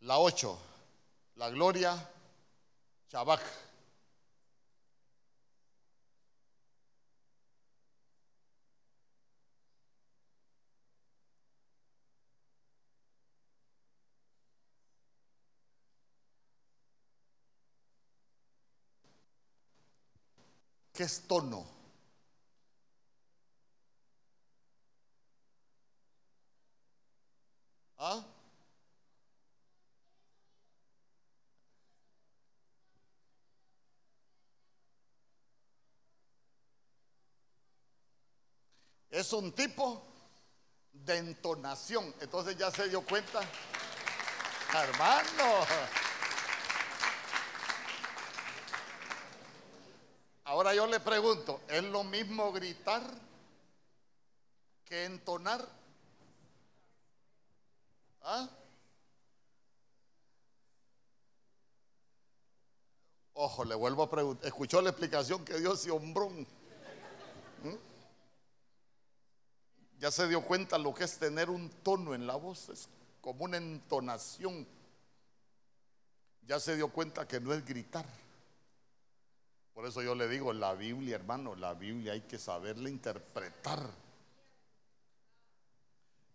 La 8, la gloria Shabak. ¿Qué es tono? ¿Ah? Es un tipo de entonación. Entonces ya se dio cuenta. Hermano. Ahora yo le pregunto, ¿es lo mismo gritar que entonar? ¿Ah? Ojo, le vuelvo a preguntar. ¿Escuchó la explicación que dio Sionbrón? ¿Mm? Ya se dio cuenta lo que es tener un tono en la voz, es como una entonación. ya se dio cuenta que no es gritar. Por eso yo le digo, la Biblia, hermano, la Biblia hay que saberla interpretar.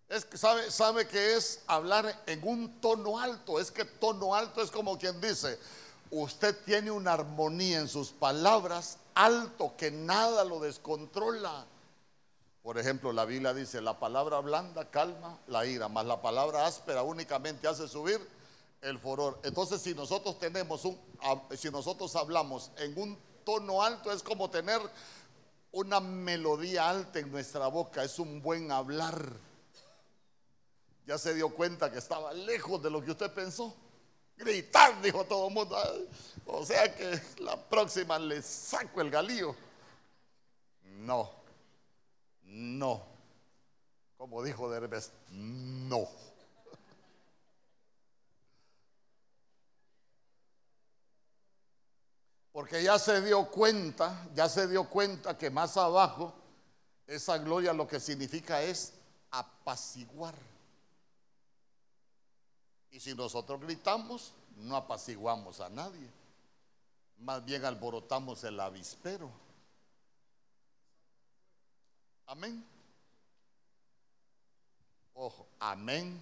Es que sabe, sabe que es hablar en un tono alto. Es que tono alto es como quien dice, usted tiene una armonía en sus palabras alto que nada lo descontrola. Por ejemplo, la Biblia dice, la palabra blanda calma la ira, mas la palabra áspera únicamente hace subir el furor. Entonces, si nosotros tenemos un, si nosotros hablamos en un tono alto, es como tener una melodía alta en nuestra boca, es un buen hablar. Ya se dio cuenta que estaba lejos de lo que usted pensó. Gritar, dijo todo el mundo. O sea que la próxima le saco el galío. No. No. Como dijo Derbez, no. Porque ya se dio cuenta, ya se dio cuenta que más abajo esa gloria lo que significa es apaciguar. Y si nosotros gritamos, no apaciguamos a nadie. Más bien alborotamos el avispero. Amén. Ojo, amén.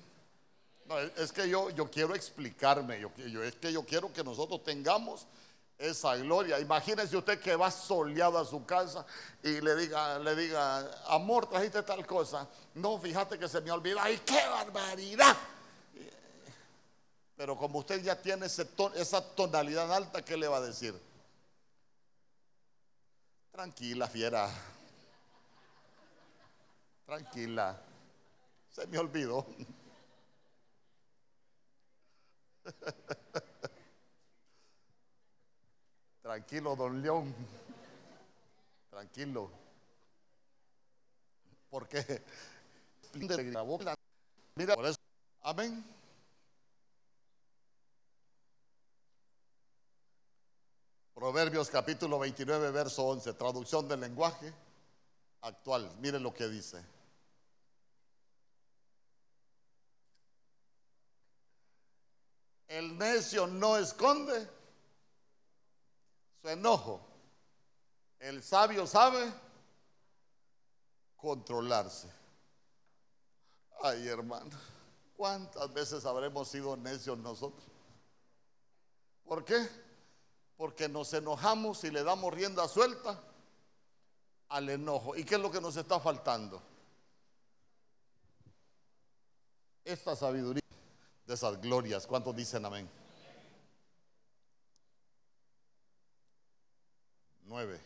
No, es que yo, yo quiero explicarme, es que yo quiero que nosotros tengamos esa gloria. Imagínese usted que va soleado a su casa y le diga, le diga, amor, trajiste tal cosa. No, fíjate que se me olvidó. ¡Ay, qué barbaridad! Pero como usted ya tiene esa tonalidad alta, ¿qué le va a decir? Tranquila, fiera. Tranquila. Se me olvidó. Tranquilo, don León. Tranquilo. Porque mira, por eso, amén. Proverbios capítulo 29, verso 11, traducción del lenguaje actual. Miren lo que dice. El necio no esconde su enojo. El sabio sabe controlarse. Ay, hermano, ¿cuántas veces habremos sido necios nosotros? ¿Por qué? Porque nos enojamos y le damos rienda suelta al enojo. ¿Y qué es lo que nos está faltando? Esta sabiduría de esas glorias. ¿Cuántos dicen amén? Nueve.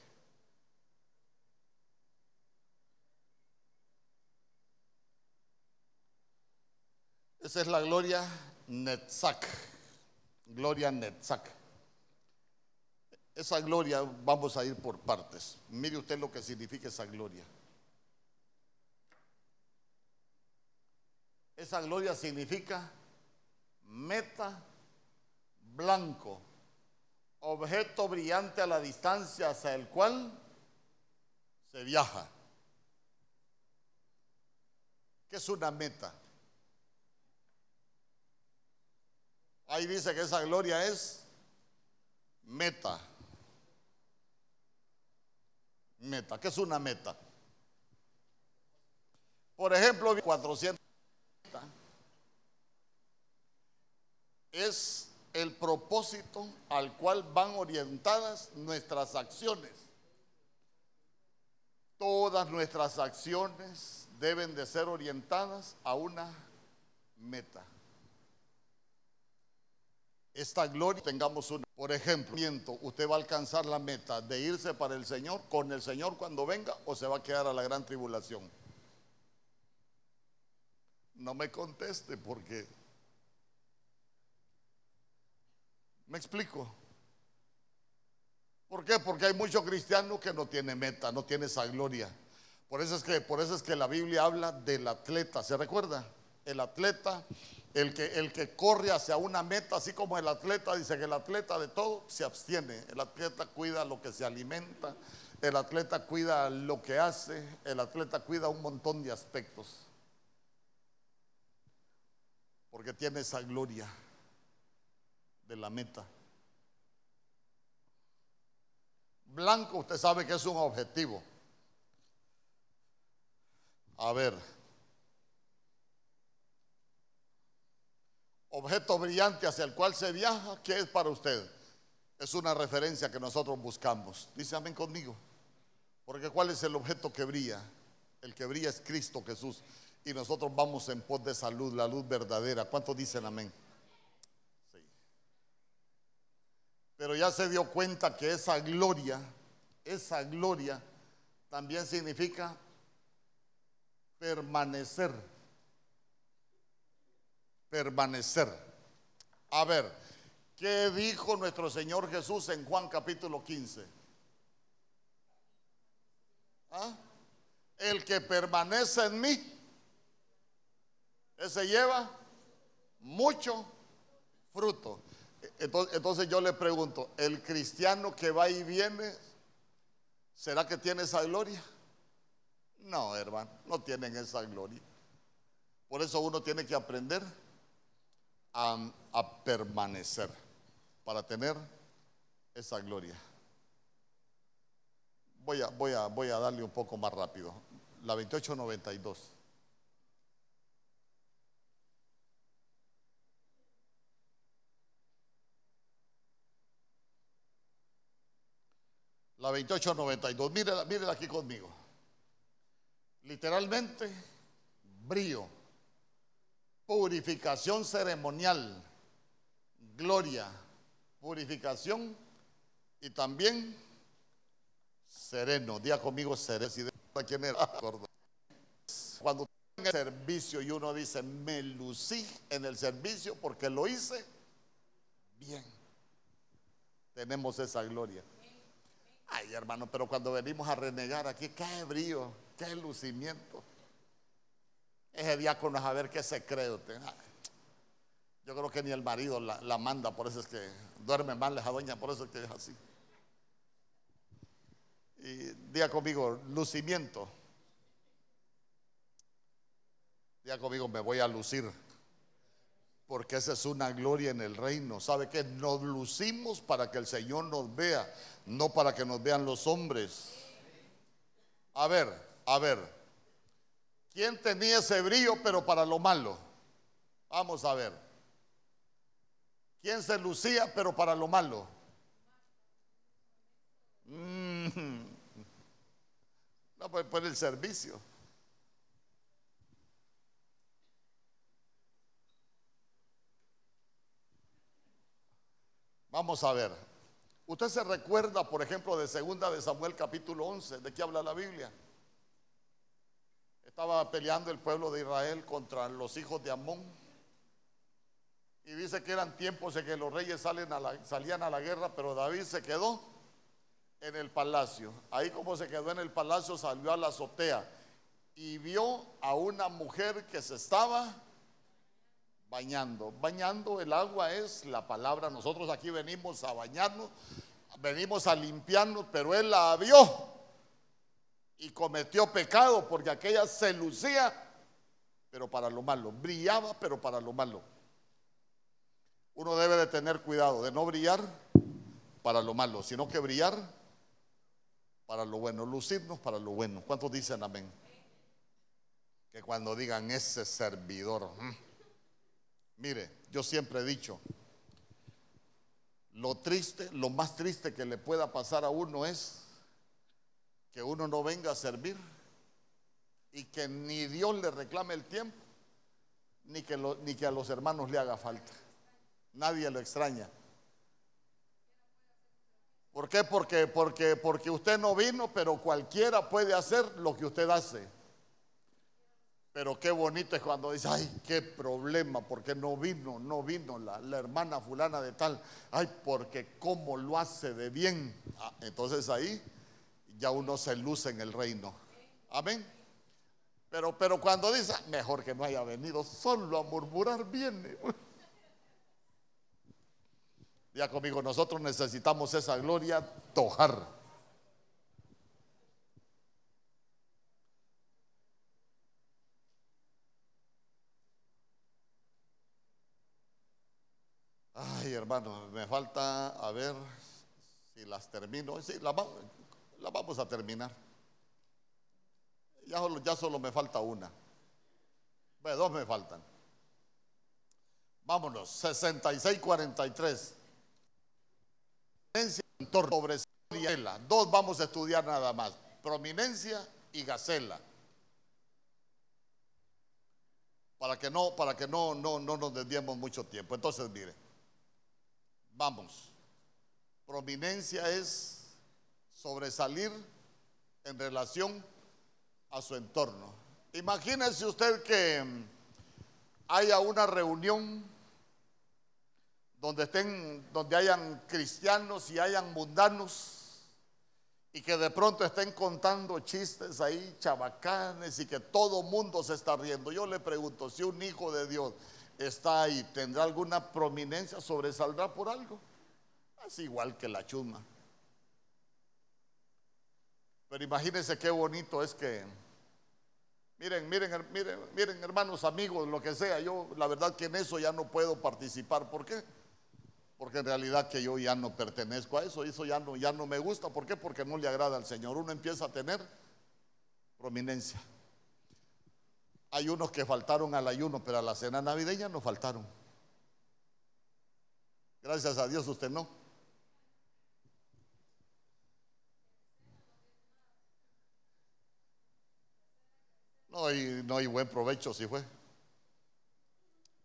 Esa es la gloria Netzach. Gloria Netzach. Esa gloria vamos a ir por partes. Mire usted lo que significa esa gloria. Esa gloria significa meta blanco, objeto brillante a la distancia hacia el cual se viaja. ¿Qué es una meta? Ahí dice que esa gloria es meta. Meta. ¿Qué es una meta? Por ejemplo, 400 es el propósito al cual van orientadas nuestras acciones. Todas nuestras acciones deben de ser orientadas a una meta. Esta gloria tengamos una, por ejemplo, usted va a alcanzar la meta de irse para el Señor, con el Señor cuando venga o se va a quedar a la gran tribulación. No me conteste porque ¿Me explico? ¿Por qué? Porque hay muchos cristianos que no tienen meta, no tienen esa gloria. Por eso es que, por que la Biblia habla del atleta. ¿Se recuerda? El atleta, el que, el que corre hacia una meta, así como el atleta, dice que el atleta de todo se abstiene. El atleta cuida lo que se alimenta, el atleta cuida lo que hace, el atleta cuida un montón de aspectos. Porque tiene esa gloria de la meta. Blanco, usted sabe que es un objetivo. A ver. Objeto brillante hacia el cual se viaja, ¿qué es para usted? Es una referencia que nosotros buscamos. Dice amén conmigo. Porque ¿cuál es el objeto que brilla? El que brilla es Cristo Jesús. Y nosotros vamos en pos de salud, la luz verdadera. ¿Cuántos dicen amén? Sí. Pero ya se dio cuenta que esa gloria, esa gloria también significa permanecer. Permanecer. A ver, ¿qué dijo nuestro Señor Jesús en Juan capítulo 15? ¿Ah? El que permanece en mí, ese lleva mucho fruto. Entonces, yo le pregunto, ¿el cristiano que va y viene, será que tiene esa gloria? No, hermano, no tienen esa gloria. Por eso uno tiene que aprender a, a permanecer para tener esa gloria. Voy a, voy, a, voy a darle un poco más rápido. La 2892. La 2892. Mírela, mírela aquí conmigo. Literalmente, brío, purificación ceremonial, gloria, purificación y también sereno. Día conmigo sereno. ¿Quién era? Cuando en el servicio y uno dice, me lucí en el servicio porque lo hice bien. Tenemos esa gloria. Ay, hermano, pero cuando venimos a renegar aquí, qué brío, qué lucimiento. Ese diácono a ver qué se cree. Yo creo que ni el marido la, la manda, por eso es que duerme mal esa doña, por eso es que es así. Y diga conmigo, lucimiento. Diga conmigo, me voy a lucir. Porque esa es una gloria en el reino. ¿Sabe qué? Nos lucimos para que el Señor nos vea, no para que nos vean los hombres. A ver, a ver. ¿Quién tenía ese brillo pero para lo malo? Vamos a ver. ¿Quién se lucía pero para lo malo? Mm. No, pues por el servicio. Vamos a ver. Usted se recuerda, por ejemplo, de segunda de Samuel capítulo 11, ¿de qué habla la Biblia? Estaba peleando el pueblo de Israel contra los hijos de Amón. Y dice que eran tiempos en que los reyes salen salían a la guerra, pero David se quedó en el palacio. Ahí como se quedó en el palacio, salió a la azotea y vio a una mujer que se estaba bañando. Bañando el agua es la palabra. Nosotros aquí venimos a bañarnos, venimos a limpiarnos, pero él la vio y cometió pecado porque aquella se lucía, pero para lo malo, brillaba, pero para lo malo. Uno debe de tener cuidado de no brillar para lo malo, sino que brillar para lo bueno, lucirnos para lo bueno. ¿Cuántos dicen amén? Que cuando digan ese servidor, Mire, yo siempre he dicho, lo triste, lo más triste que le pueda pasar a uno es que uno no venga a servir y que ni Dios le reclame el tiempo, ni que, ni que a los hermanos le haga falta. Nadie lo extraña. ¿Por qué? Porque, porque, porque usted no vino, pero cualquiera puede hacer lo que usted hace. Pero qué bonito es cuando dice, ay, qué problema, porque no vino, no vino la, hermana fulana de tal. Ay, porque cómo lo hace de bien. Ah, entonces ahí ya uno se luce en el reino. Amén. Pero, pero cuando dice, mejor que no haya venido, solo a murmurar viene. Ya conmigo, nosotros necesitamos esa gloria tojar. Hermano, me falta a ver si las termino. Sí, las vamos a terminar. Ya solo, me falta una. Bueno, dos me faltan. Vámonos, 6643. Sobre Gacela. Dos vamos a estudiar nada más. Prominencia y Gacela. Para que no, para que no, no, no nos desviemos mucho tiempo. Entonces, mire, vamos. Prominencia es sobresalir en relación a su entorno. Imagínese usted que haya una reunión donde estén, donde hayan cristianos y hayan mundanos y que de pronto estén contando chistes ahí, chabacanes y que todo mundo se está riendo. Yo le pregunto, si un hijo de Dios está ahí, ¿tendrá alguna prominencia? ¿Sobresaldrá por algo? Es igual que la chuma. Pero imagínense qué bonito es que Miren, miren, miren, miren, hermanos, amigos, lo que sea, yo la verdad que en eso ya no puedo participar. ¿Por qué? Porque en realidad que yo ya no pertenezco a eso, eso ya no, ya no me gusta. ¿Por qué? Porque no le agrada al Señor. Uno empieza a tener prominencia. Hay unos que faltaron al ayuno, pero a la cena navideña no faltaron. Gracias a Dios usted no. No hay, no hay buen provecho si fue.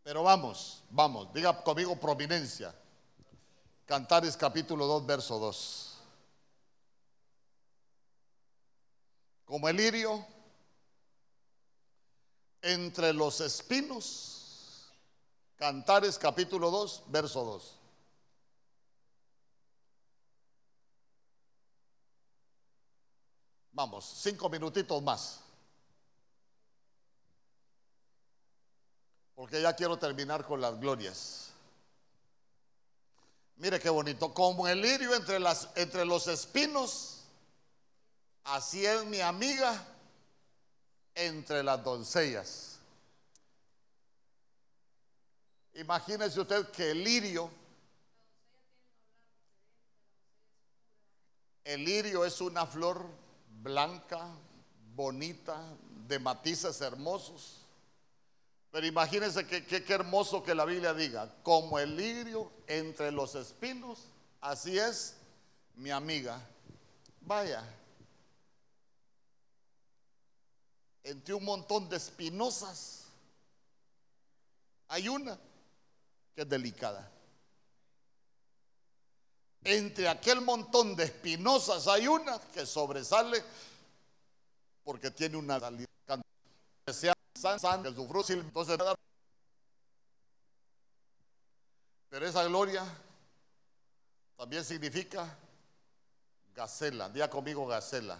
Pero vamos, vamos, diga conmigo prominencia. Cantares capítulo 2, verso 2. Como el lirio entre los espinos. Cantares capítulo 2, verso 2. Vamos, cinco minutitos más. porque ya quiero terminar con las glorias. Mire qué bonito, como el lirio entre, las, entre los espinos, así es mi amiga entre las doncellas. Imagínese usted que el lirio, el lirio es una flor blanca, bonita, de matices hermosos pero imagínense qué hermoso que la Biblia diga, como el lirio entre los espinos, así es mi amiga. Vaya, entre un montón de espinosas, hay una que es delicada. Entre aquel montón de espinosas hay una que sobresale porque tiene una sea que su fruto, entonces pero esa gloria también significa gacela. Día conmigo gacela.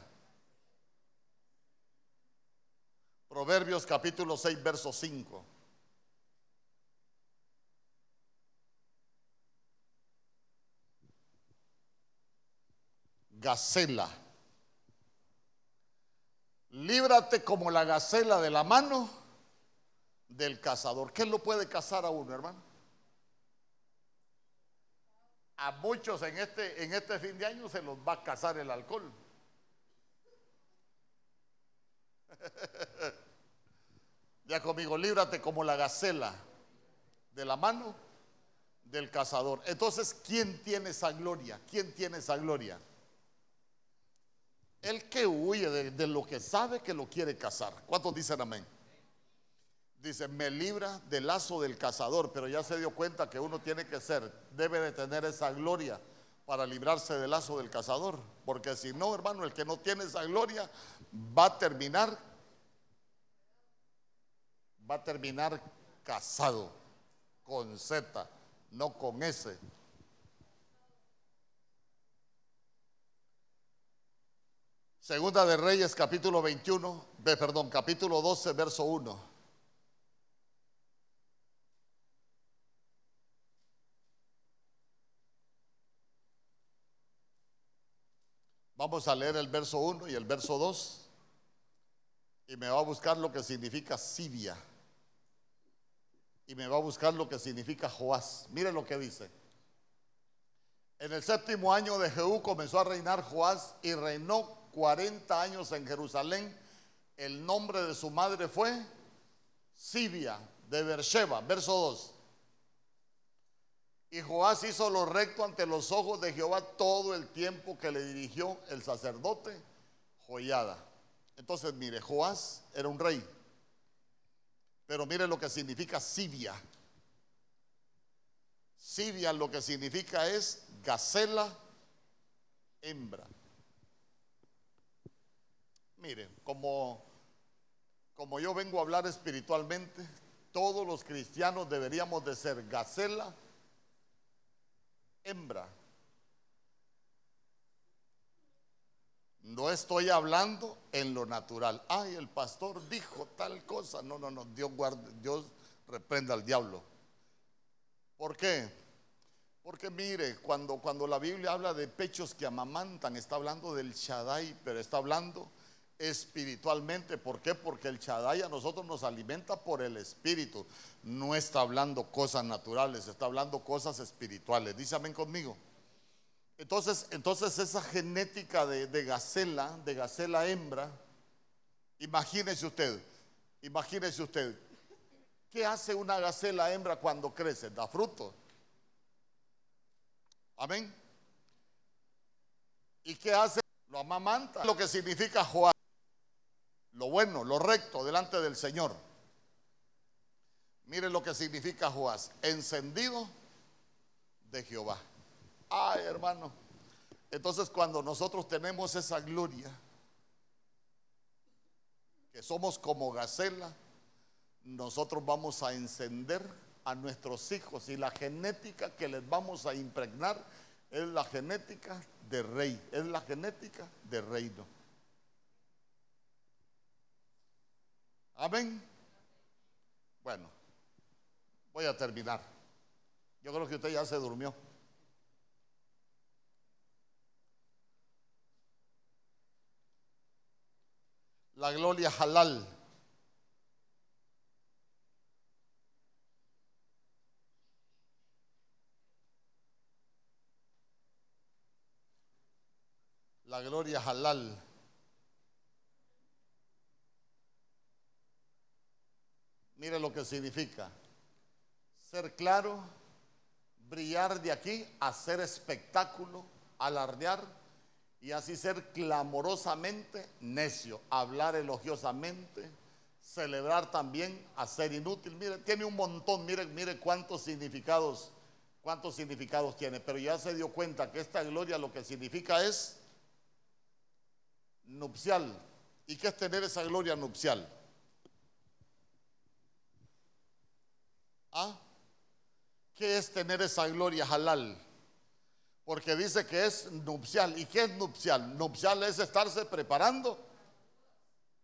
Proverbios capítulo 6, verso 5. Gacela. Líbrate como la gacela de la mano del cazador. ¿Qué lo puede cazar a uno, hermano? A muchos en este, en este fin de año se los va a cazar el alcohol. ya conmigo, líbrate como la gacela de la mano del cazador. Entonces, ¿quién tiene esa gloria? ¿Quién tiene esa gloria? El que huye de, lo que sabe que lo quiere cazar. ¿Cuántos dicen amén? Dice, me libra del lazo del cazador, pero ya se dio cuenta que uno tiene que ser, debe de tener esa gloria para librarse del lazo del cazador. Porque si no, hermano, el que no tiene esa gloria va a terminar, va a terminar casado con Z, no con S. Segunda de Reyes, capítulo 21, perdón, capítulo 12, verso 1. Vamos a leer el verso 1 y el verso 2 y me va a buscar lo que significa Sibia y me va a buscar lo que significa Joás. Mire lo que dice. En el séptimo año de Jehú comenzó a reinar Joás y reinó 40 años en Jerusalén. El nombre de su madre fue Sibia de Beersheba, verso 2. Y Joás hizo lo recto ante los ojos de Jehová todo el tiempo que le dirigió el sacerdote Joyada. Entonces, mire, Joás era un rey. Pero mire lo que significa Sibia. Sibia lo que significa es gacela hembra. Mire, como, como yo vengo a hablar espiritualmente, todos los cristianos deberíamos de ser gacela hembra. No estoy hablando en lo natural. Ay, el pastor dijo tal cosa. No, no, no. Dios guarde, Dios reprenda al diablo. ¿Por qué? Porque mire, cuando, cuando la Biblia habla de pechos que amamantan, está hablando del Shaddai, pero está hablando espiritualmente. ¿Por qué? Porque el Shaddai a nosotros nos alimenta por el espíritu. No está hablando cosas naturales, está hablando cosas espirituales. Dice amén conmigo. Entonces, entonces esa genética de, de gacela, de gacela hembra, imagínese usted, imagínese usted, ¿qué hace una gacela hembra cuando crece? Da fruto. Amén. ¿Y qué hace? Lo amamanta. Lo que significa Joás. Lo bueno, lo recto delante del Señor. Miren lo que significa Joás. Encendido de Jehová. Ay, hermano. Entonces cuando nosotros tenemos esa gloria, que somos como gacela, nosotros vamos a encender a nuestros hijos y la genética que les vamos a impregnar es la genética de rey, es la genética de reino. Amén. Bueno, voy a terminar. Yo creo que usted ya se durmió. la gloria halal. La gloria halal. Mire lo que significa. Ser claro, brillar de aquí, hacer espectáculo, alardear y así ser clamorosamente necio, hablar elogiosamente, celebrar también, hacer inútil. Mire, tiene un montón, mire, mire cuántos significados, cuántos significados tiene, pero ya se dio cuenta que esta gloria lo que significa es nupcial. ¿Y qué es tener esa gloria nupcial? ¿Ah? ¿Qué es tener esa gloria halal? porque dice que es nupcial. ¿Y qué es nupcial? Nupcial es estarse preparando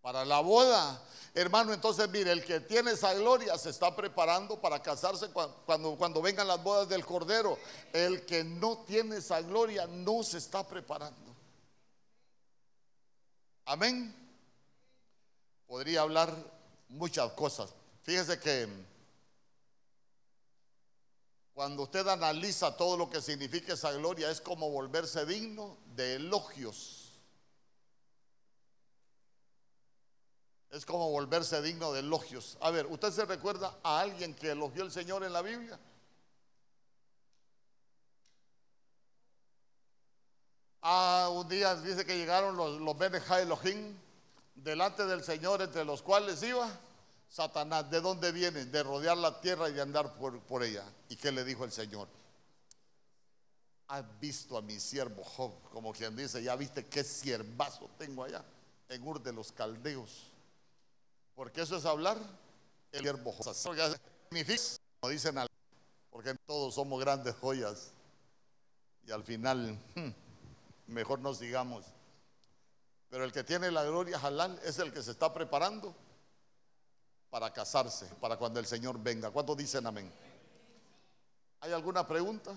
para la boda. Hermano, entonces mire, el que tiene esa gloria se está preparando para casarse cuando, cuando vengan las bodas del Cordero. El que no tiene esa gloria no se está preparando. Amén. Podría hablar muchas cosas. Fíjese que cuando usted analiza todo lo que significa esa gloria, es como volverse digno de elogios. Es como volverse digno de elogios. A ver, ¿usted se recuerda a alguien que elogió al Señor en la Biblia? Ah, un día dice que llegaron los, los Elohim delante del Señor, entre los cuales iba Satanás, ¿de dónde viene? De rodear la tierra y de andar por, ella. ¿Y qué le dijo el Señor? Has visto a mi siervo Job, como quien dice, ya viste qué siervazo tengo allá, en Ur de los Caldeos. Porque eso es hablar el siervo Job. Significa, como dicen, porque todos somos grandes joyas. Y al final, hmm, mejor nos digamos. Pero el que tiene la gloria halal es el que se está preparando para casarse, para cuando el Señor venga. ¿Cuántos dicen amén? ¿Hay alguna pregunta?